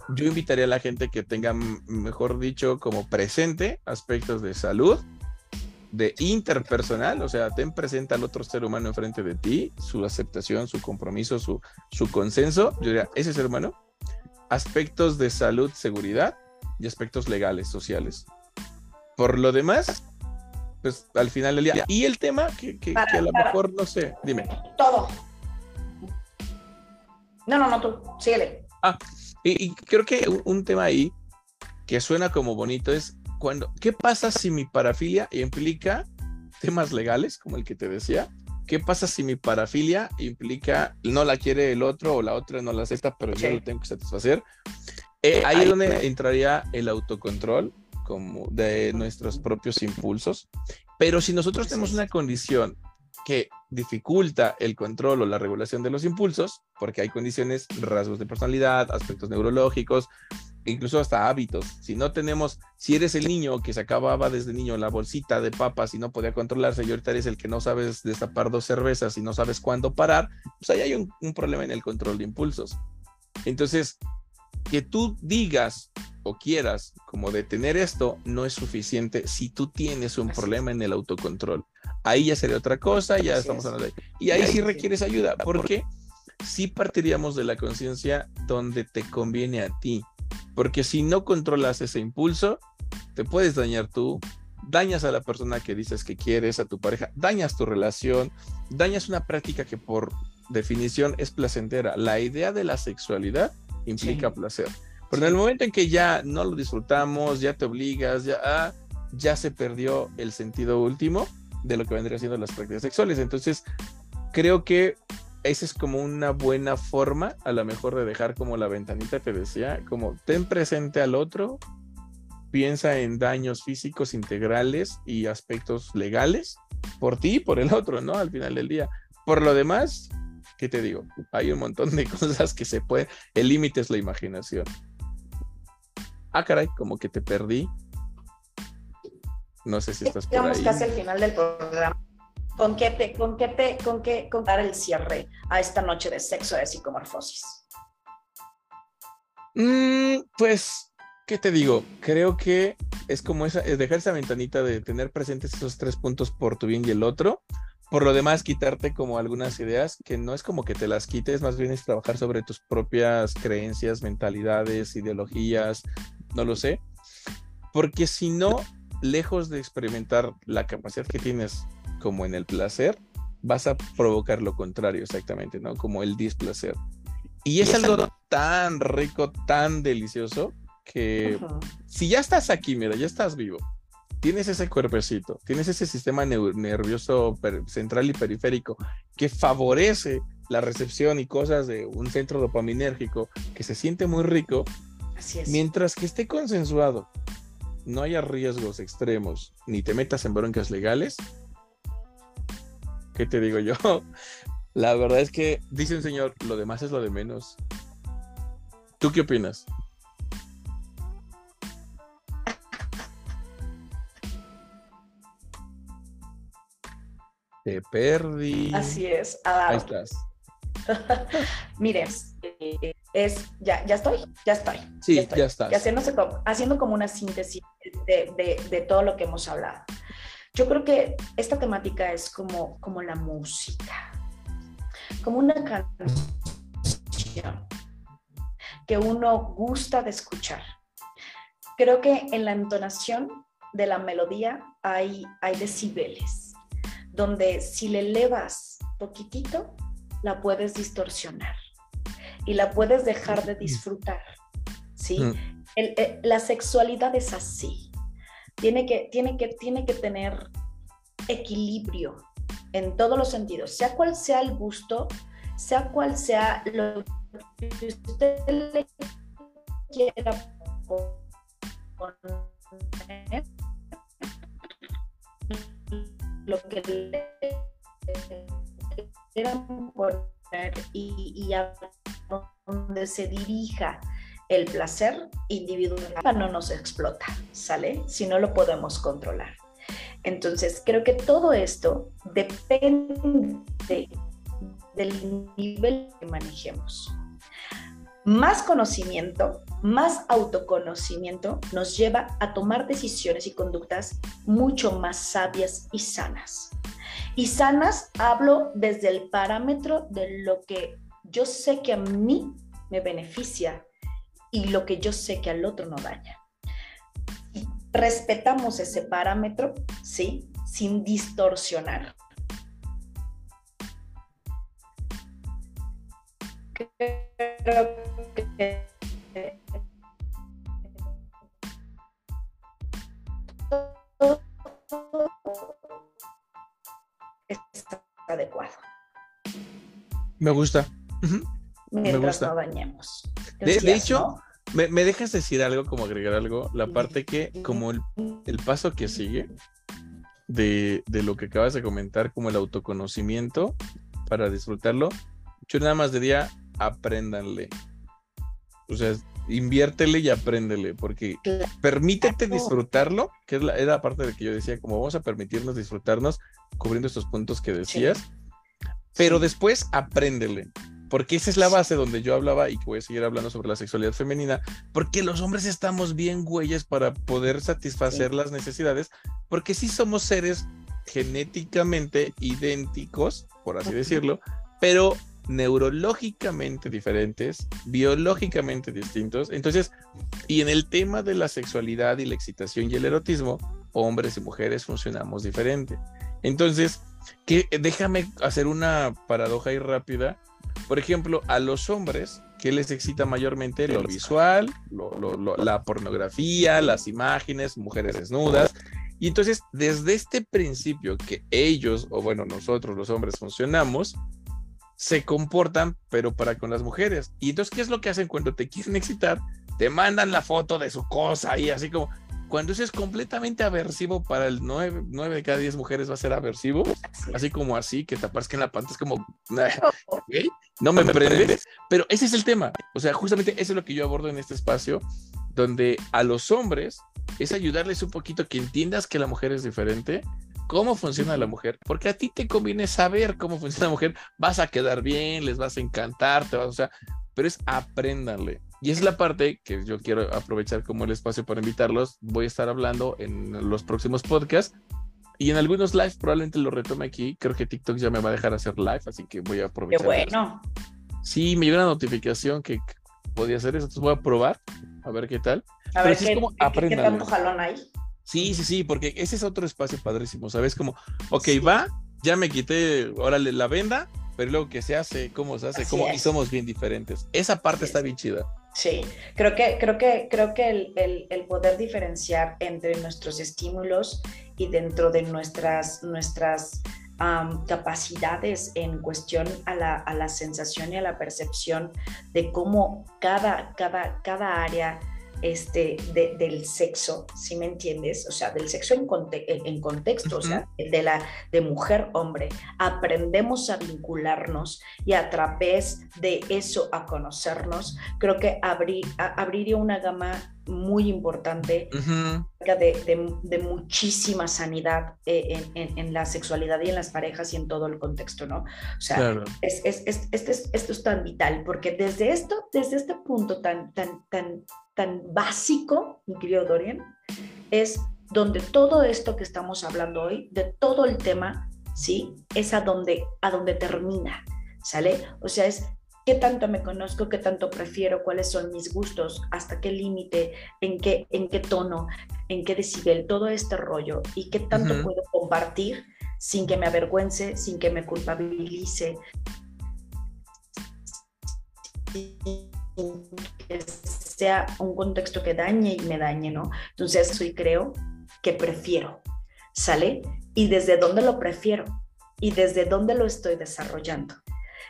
Speaker 2: yo invitaría a la gente que tenga, mejor dicho, como presente aspectos de salud, de interpersonal, o sea, ten presente al otro ser humano enfrente de ti, su aceptación, su compromiso, su, su consenso. Yo diría, ese ser humano, aspectos de salud, seguridad y aspectos legales, sociales. Por lo demás, pues al final del día. Y el tema que, que, a lo mejor, no sé, dime.
Speaker 1: Todo. No, no, no, tú, síguele.
Speaker 2: Ah, y, creo que un, tema ahí que suena como bonito es cuando, ¿qué pasa si mi parafilia implica temas legales, como el que te decía? ¿Qué pasa si mi parafilia implica no la quiere el otro o la otra no la acepta, pero yo lo tengo que satisfacer? Eh, ahí es donde entraría el autocontrol como de nuestros propios impulsos. Pero si nosotros tenemos una condición que dificulta el control o la regulación de los impulsos, porque hay condiciones, rasgos de personalidad, aspectos neurológicos, incluso hasta hábitos. Si no tenemos, si eres el niño que se acababa desde niño la bolsita de papas y no podía controlarse, y ahorita eres el que no sabes destapar dos cervezas y no sabes cuándo parar, pues ahí hay un, un problema en el control de impulsos. Entonces, que tú digas o quieras como detener esto no es suficiente si tú tienes un problema en el autocontrol. Ahí ya sería otra cosa, ya estamos hablando de... Y ahí sí requieres ayuda, porque sí partiríamos de la conciencia donde te conviene a ti. Porque si no controlas ese impulso, te puedes dañar tú, dañas a la persona que dices que quieres, a tu pareja, dañas tu relación, dañas una práctica que por definición es placentera. La idea de la sexualidad implica placer. Pero en el momento en que ya no lo disfrutamos, ya te obligas, ya, ah, ya se perdió el sentido último de lo que vendría siendo las prácticas sexuales. Entonces, creo que esa es como una buena forma, a lo mejor, de dejar como la ventanita te decía, como ten presente al otro, piensa en daños físicos integrales y aspectos legales por ti y por el otro, ¿no? Al final del día. Por lo demás, ¿qué te digo? Hay un montón de cosas que se puede, el límite es la imaginación. Ah, caray, como que te perdí. No sé si estás por
Speaker 1: ahí. casi al final del programa. ¿Con qué te, con qué te, con qué dar el cierre a esta noche de sexo de psicomorfosis?
Speaker 2: Mm, pues, ¿qué te digo? Creo que es como esa, es dejar esa ventanita de tener presentes esos tres puntos por tu bien y el otro, por lo demás, quitarte como algunas ideas que no es como que te las quites, más bien es trabajar sobre tus propias creencias, mentalidades, ideologías, no lo sé. Porque si no, lejos de experimentar la capacidad que tienes como en el placer, vas a provocar lo contrario exactamente, ¿no? Como el displacer. Y es, algo tan rico, tan delicioso, que si ya estás aquí, mira, ya estás vivo, tienes ese cuerpecito, tienes ese sistema nervioso central y periférico que favorece la recepción y cosas de un centro dopaminérgico que se siente muy rico,
Speaker 1: Así es.
Speaker 2: mientras que esté consensuado, no haya riesgos extremos, ni te metas en broncas legales, ¿qué te digo yo? La verdad es que, dice un señor, lo demás es lo de menos. ¿Tú qué opinas? Te perdí.
Speaker 1: Así es.
Speaker 2: Ahí estás.
Speaker 1: Mire, eh, es, ya, ya estoy, ya estoy.
Speaker 2: Sí, ya, estoy. estás.
Speaker 1: haciendo como una síntesis de, todo lo que hemos hablado. Yo creo que esta temática es como, como la música, como una canción que uno gusta de escuchar. Creo que en la entonación de la melodía hay, hay decibeles donde si le elevas poquitito, la puedes distorsionar y la puedes dejar de disfrutar. ¿sí? Mm. Eh, la sexualidad es así. Tiene que, tiene, que, tiene que tener equilibrio en todos los sentidos, sea cual sea el gusto, sea cual sea lo que usted le quiera poner lo que quieran poner y, a donde se dirija el placer individual no nos explota, ¿sale? Si no lo podemos controlar. Entonces, creo que todo esto depende del nivel que manejemos. Más conocimiento, más autoconocimiento nos lleva a tomar decisiones y conductas mucho más sabias y sanas. Y sanas hablo desde el parámetro de lo que yo sé que a mí me beneficia y lo que yo sé que al otro no daña. Respetamos ese parámetro, ¿sí? Sin distorsionar. Está adecuado.
Speaker 2: Me gusta.
Speaker 1: me gusta. no dañemos.
Speaker 2: De, hecho, me, dejas decir algo, como agregar algo, la parte que, como el, paso que sigue de, de, lo que acabas de comentar, como el autoconocimiento para disfrutarlo, yo nada más diría, apréndanle. O sea, inviértele y apréndele, porque permítete disfrutarlo, que es la, parte de que yo decía, como vamos a permitirnos disfrutarnos cubriendo estos puntos que decías, pero después apréndele, porque esa es la base donde yo hablaba y que voy a seguir hablando sobre la sexualidad femenina, porque los hombres estamos bien güeyes para poder satisfacer las necesidades, porque sí somos seres genéticamente idénticos, por así decirlo, pero neurológicamente diferentes, biológicamente distintos. Entonces, y en el tema de la sexualidad y la excitación y el erotismo, hombres y mujeres funcionamos diferente. Entonces, que, déjame hacer una paradoja ahí rápida. Por ejemplo, a los hombres, ¿qué les excita mayormente? Lo visual, la pornografía, las imágenes, mujeres desnudas. Y entonces, desde este principio que ellos, o bueno, nosotros los hombres funcionamos, se comportan, pero para con las mujeres. Y entonces, ¿qué es lo que hacen cuando te quieren excitar? Te mandan la foto de su cosa y así como, cuando eso es completamente aversivo para el 9, de cada 10 mujeres va a ser aversivo, así como así, que te aparezca en la pantalla, es como, no me emprendes, pero ese es el tema, o sea, justamente eso es lo que yo abordo en este espacio, donde a los hombres es ayudarles un poquito que entiendas que la mujer es diferente, cómo funciona la mujer, porque a ti te conviene saber cómo funciona la mujer, vas a quedar bien, les vas a encantar, te vas, o sea, pero es apréndanle. Y es la parte que yo quiero aprovechar como el espacio para invitarlos. Voy a estar hablando en los próximos podcasts Y en algunos lives probablemente lo retome aquí. Creo que TikTok ya me va a dejar hacer live, así que voy a aprovechar.
Speaker 1: Qué bueno.
Speaker 2: Sí, me llegó una notificación que podía hacer eso, entonces voy a probar, a ver qué tal.
Speaker 1: A ver qué, como qué, tanto jalón hay.
Speaker 2: Sí, sí, sí, porque ese es otro espacio padrísimo, ¿sabes? Como, ok, va, ya me quité, órale, la venda, pero luego que se hace, cómo se hace, cómo, y somos bien diferentes. Esa parte está bien chida.
Speaker 1: Sí, creo que, creo que, creo que el, el, poder diferenciar entre nuestros estímulos y dentro de nuestras, nuestras capacidades en cuestión a la, a la, sensación y a la percepción de cómo cada, cada, cada área este, del sexo, si me entiendes? O sea, del sexo en, en contexto, o sea, de, la, de mujer-hombre. Aprendemos a vincularnos y a través de eso a conocernos. Creo que abrir, abriría una gama muy importante de, muchísima sanidad eh, en, la sexualidad y en las parejas y en todo el contexto, ¿no? O sea, es, esto es tan vital porque desde esto, desde este punto tan, tan, tan, tan básico, mi querido Dorian, es donde todo esto que estamos hablando hoy, de todo el tema, ¿sí? Es a donde, a donde termina, ¿sale? O sea, es qué tanto me conozco, qué tanto prefiero, cuáles son mis gustos, hasta qué límite, en qué, en qué tono, en qué decibel, todo este rollo y qué tanto puedo compartir sin que me avergüence, sin que me culpabilice, que sea un contexto que dañe y me dañe, ¿no? Entonces, soy creo que prefiero, ¿sale? Y desde dónde lo prefiero y desde dónde lo estoy desarrollando.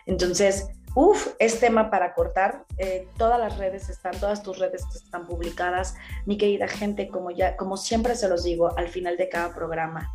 Speaker 1: Entonces, Uf, es tema para cortar. Eh, todas las redes están, todas tus redes están publicadas. Mi querida gente, como ya, como siempre se los digo al final de cada programa,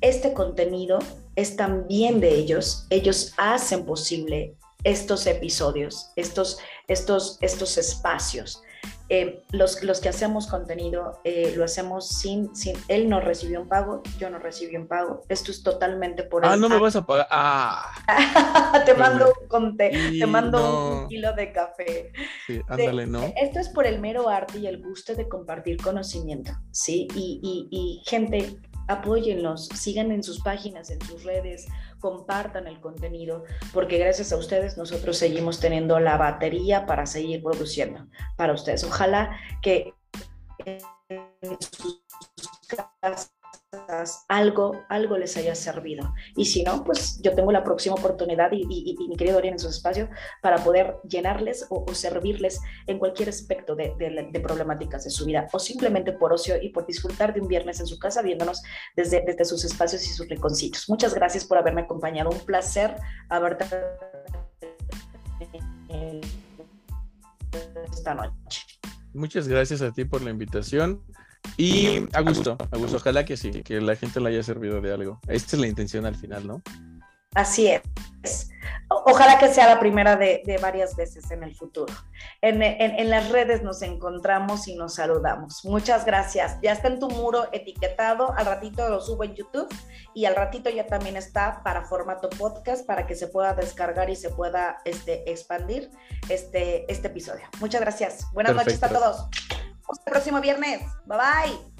Speaker 1: este contenido es también de ellos. Ellos hacen posible estos episodios, estos, estos, estos espacios. Eh, los, los, que hacemos contenido eh, lo hacemos sin, sin, él no recibió un pago, yo no recibí un pago, esto es totalmente por...
Speaker 2: Ah, no me vas a pagar.
Speaker 1: Ah. te mando, un, te mando un kilo de café.
Speaker 2: Sí, ándale, ¿no?
Speaker 1: Esto es por el mero arte y el gusto de compartir conocimiento, ¿sí? Y, y, y gente, apóyenlos, sigan en sus páginas, en sus redes, compartan el contenido, porque gracias a ustedes nosotros seguimos teniendo la batería para seguir produciendo para ustedes. Ojalá que en sus casas algo, algo les haya servido. Y si no, pues yo tengo la próxima oportunidad y, mi querido Orián en su espacio para poder llenarles o, servirles en cualquier aspecto de, problemáticas de su vida o simplemente por ocio y por disfrutar de un viernes en su casa viéndonos desde, desde sus espacios y sus rinconcitos. Muchas gracias por haberme acompañado. Un placer haberte esta noche.
Speaker 2: Muchas gracias a ti por la invitación. Y a gusto, a gusto. Ojalá que sí, que la gente le haya servido de algo. Esta es la intención al final, ¿no?
Speaker 1: Así es. Ojalá que sea la primera de, varias veces en el futuro. En, en, las redes nos encontramos y nos saludamos. Muchas gracias. Ya está en tu muro etiquetado. Al ratito lo subo en YouTube y al ratito ya también está para formato podcast para que se pueda descargar y se pueda este, expandir este, este episodio. Muchas gracias. Buenas noches a todos. Hasta el próximo viernes. Bye bye.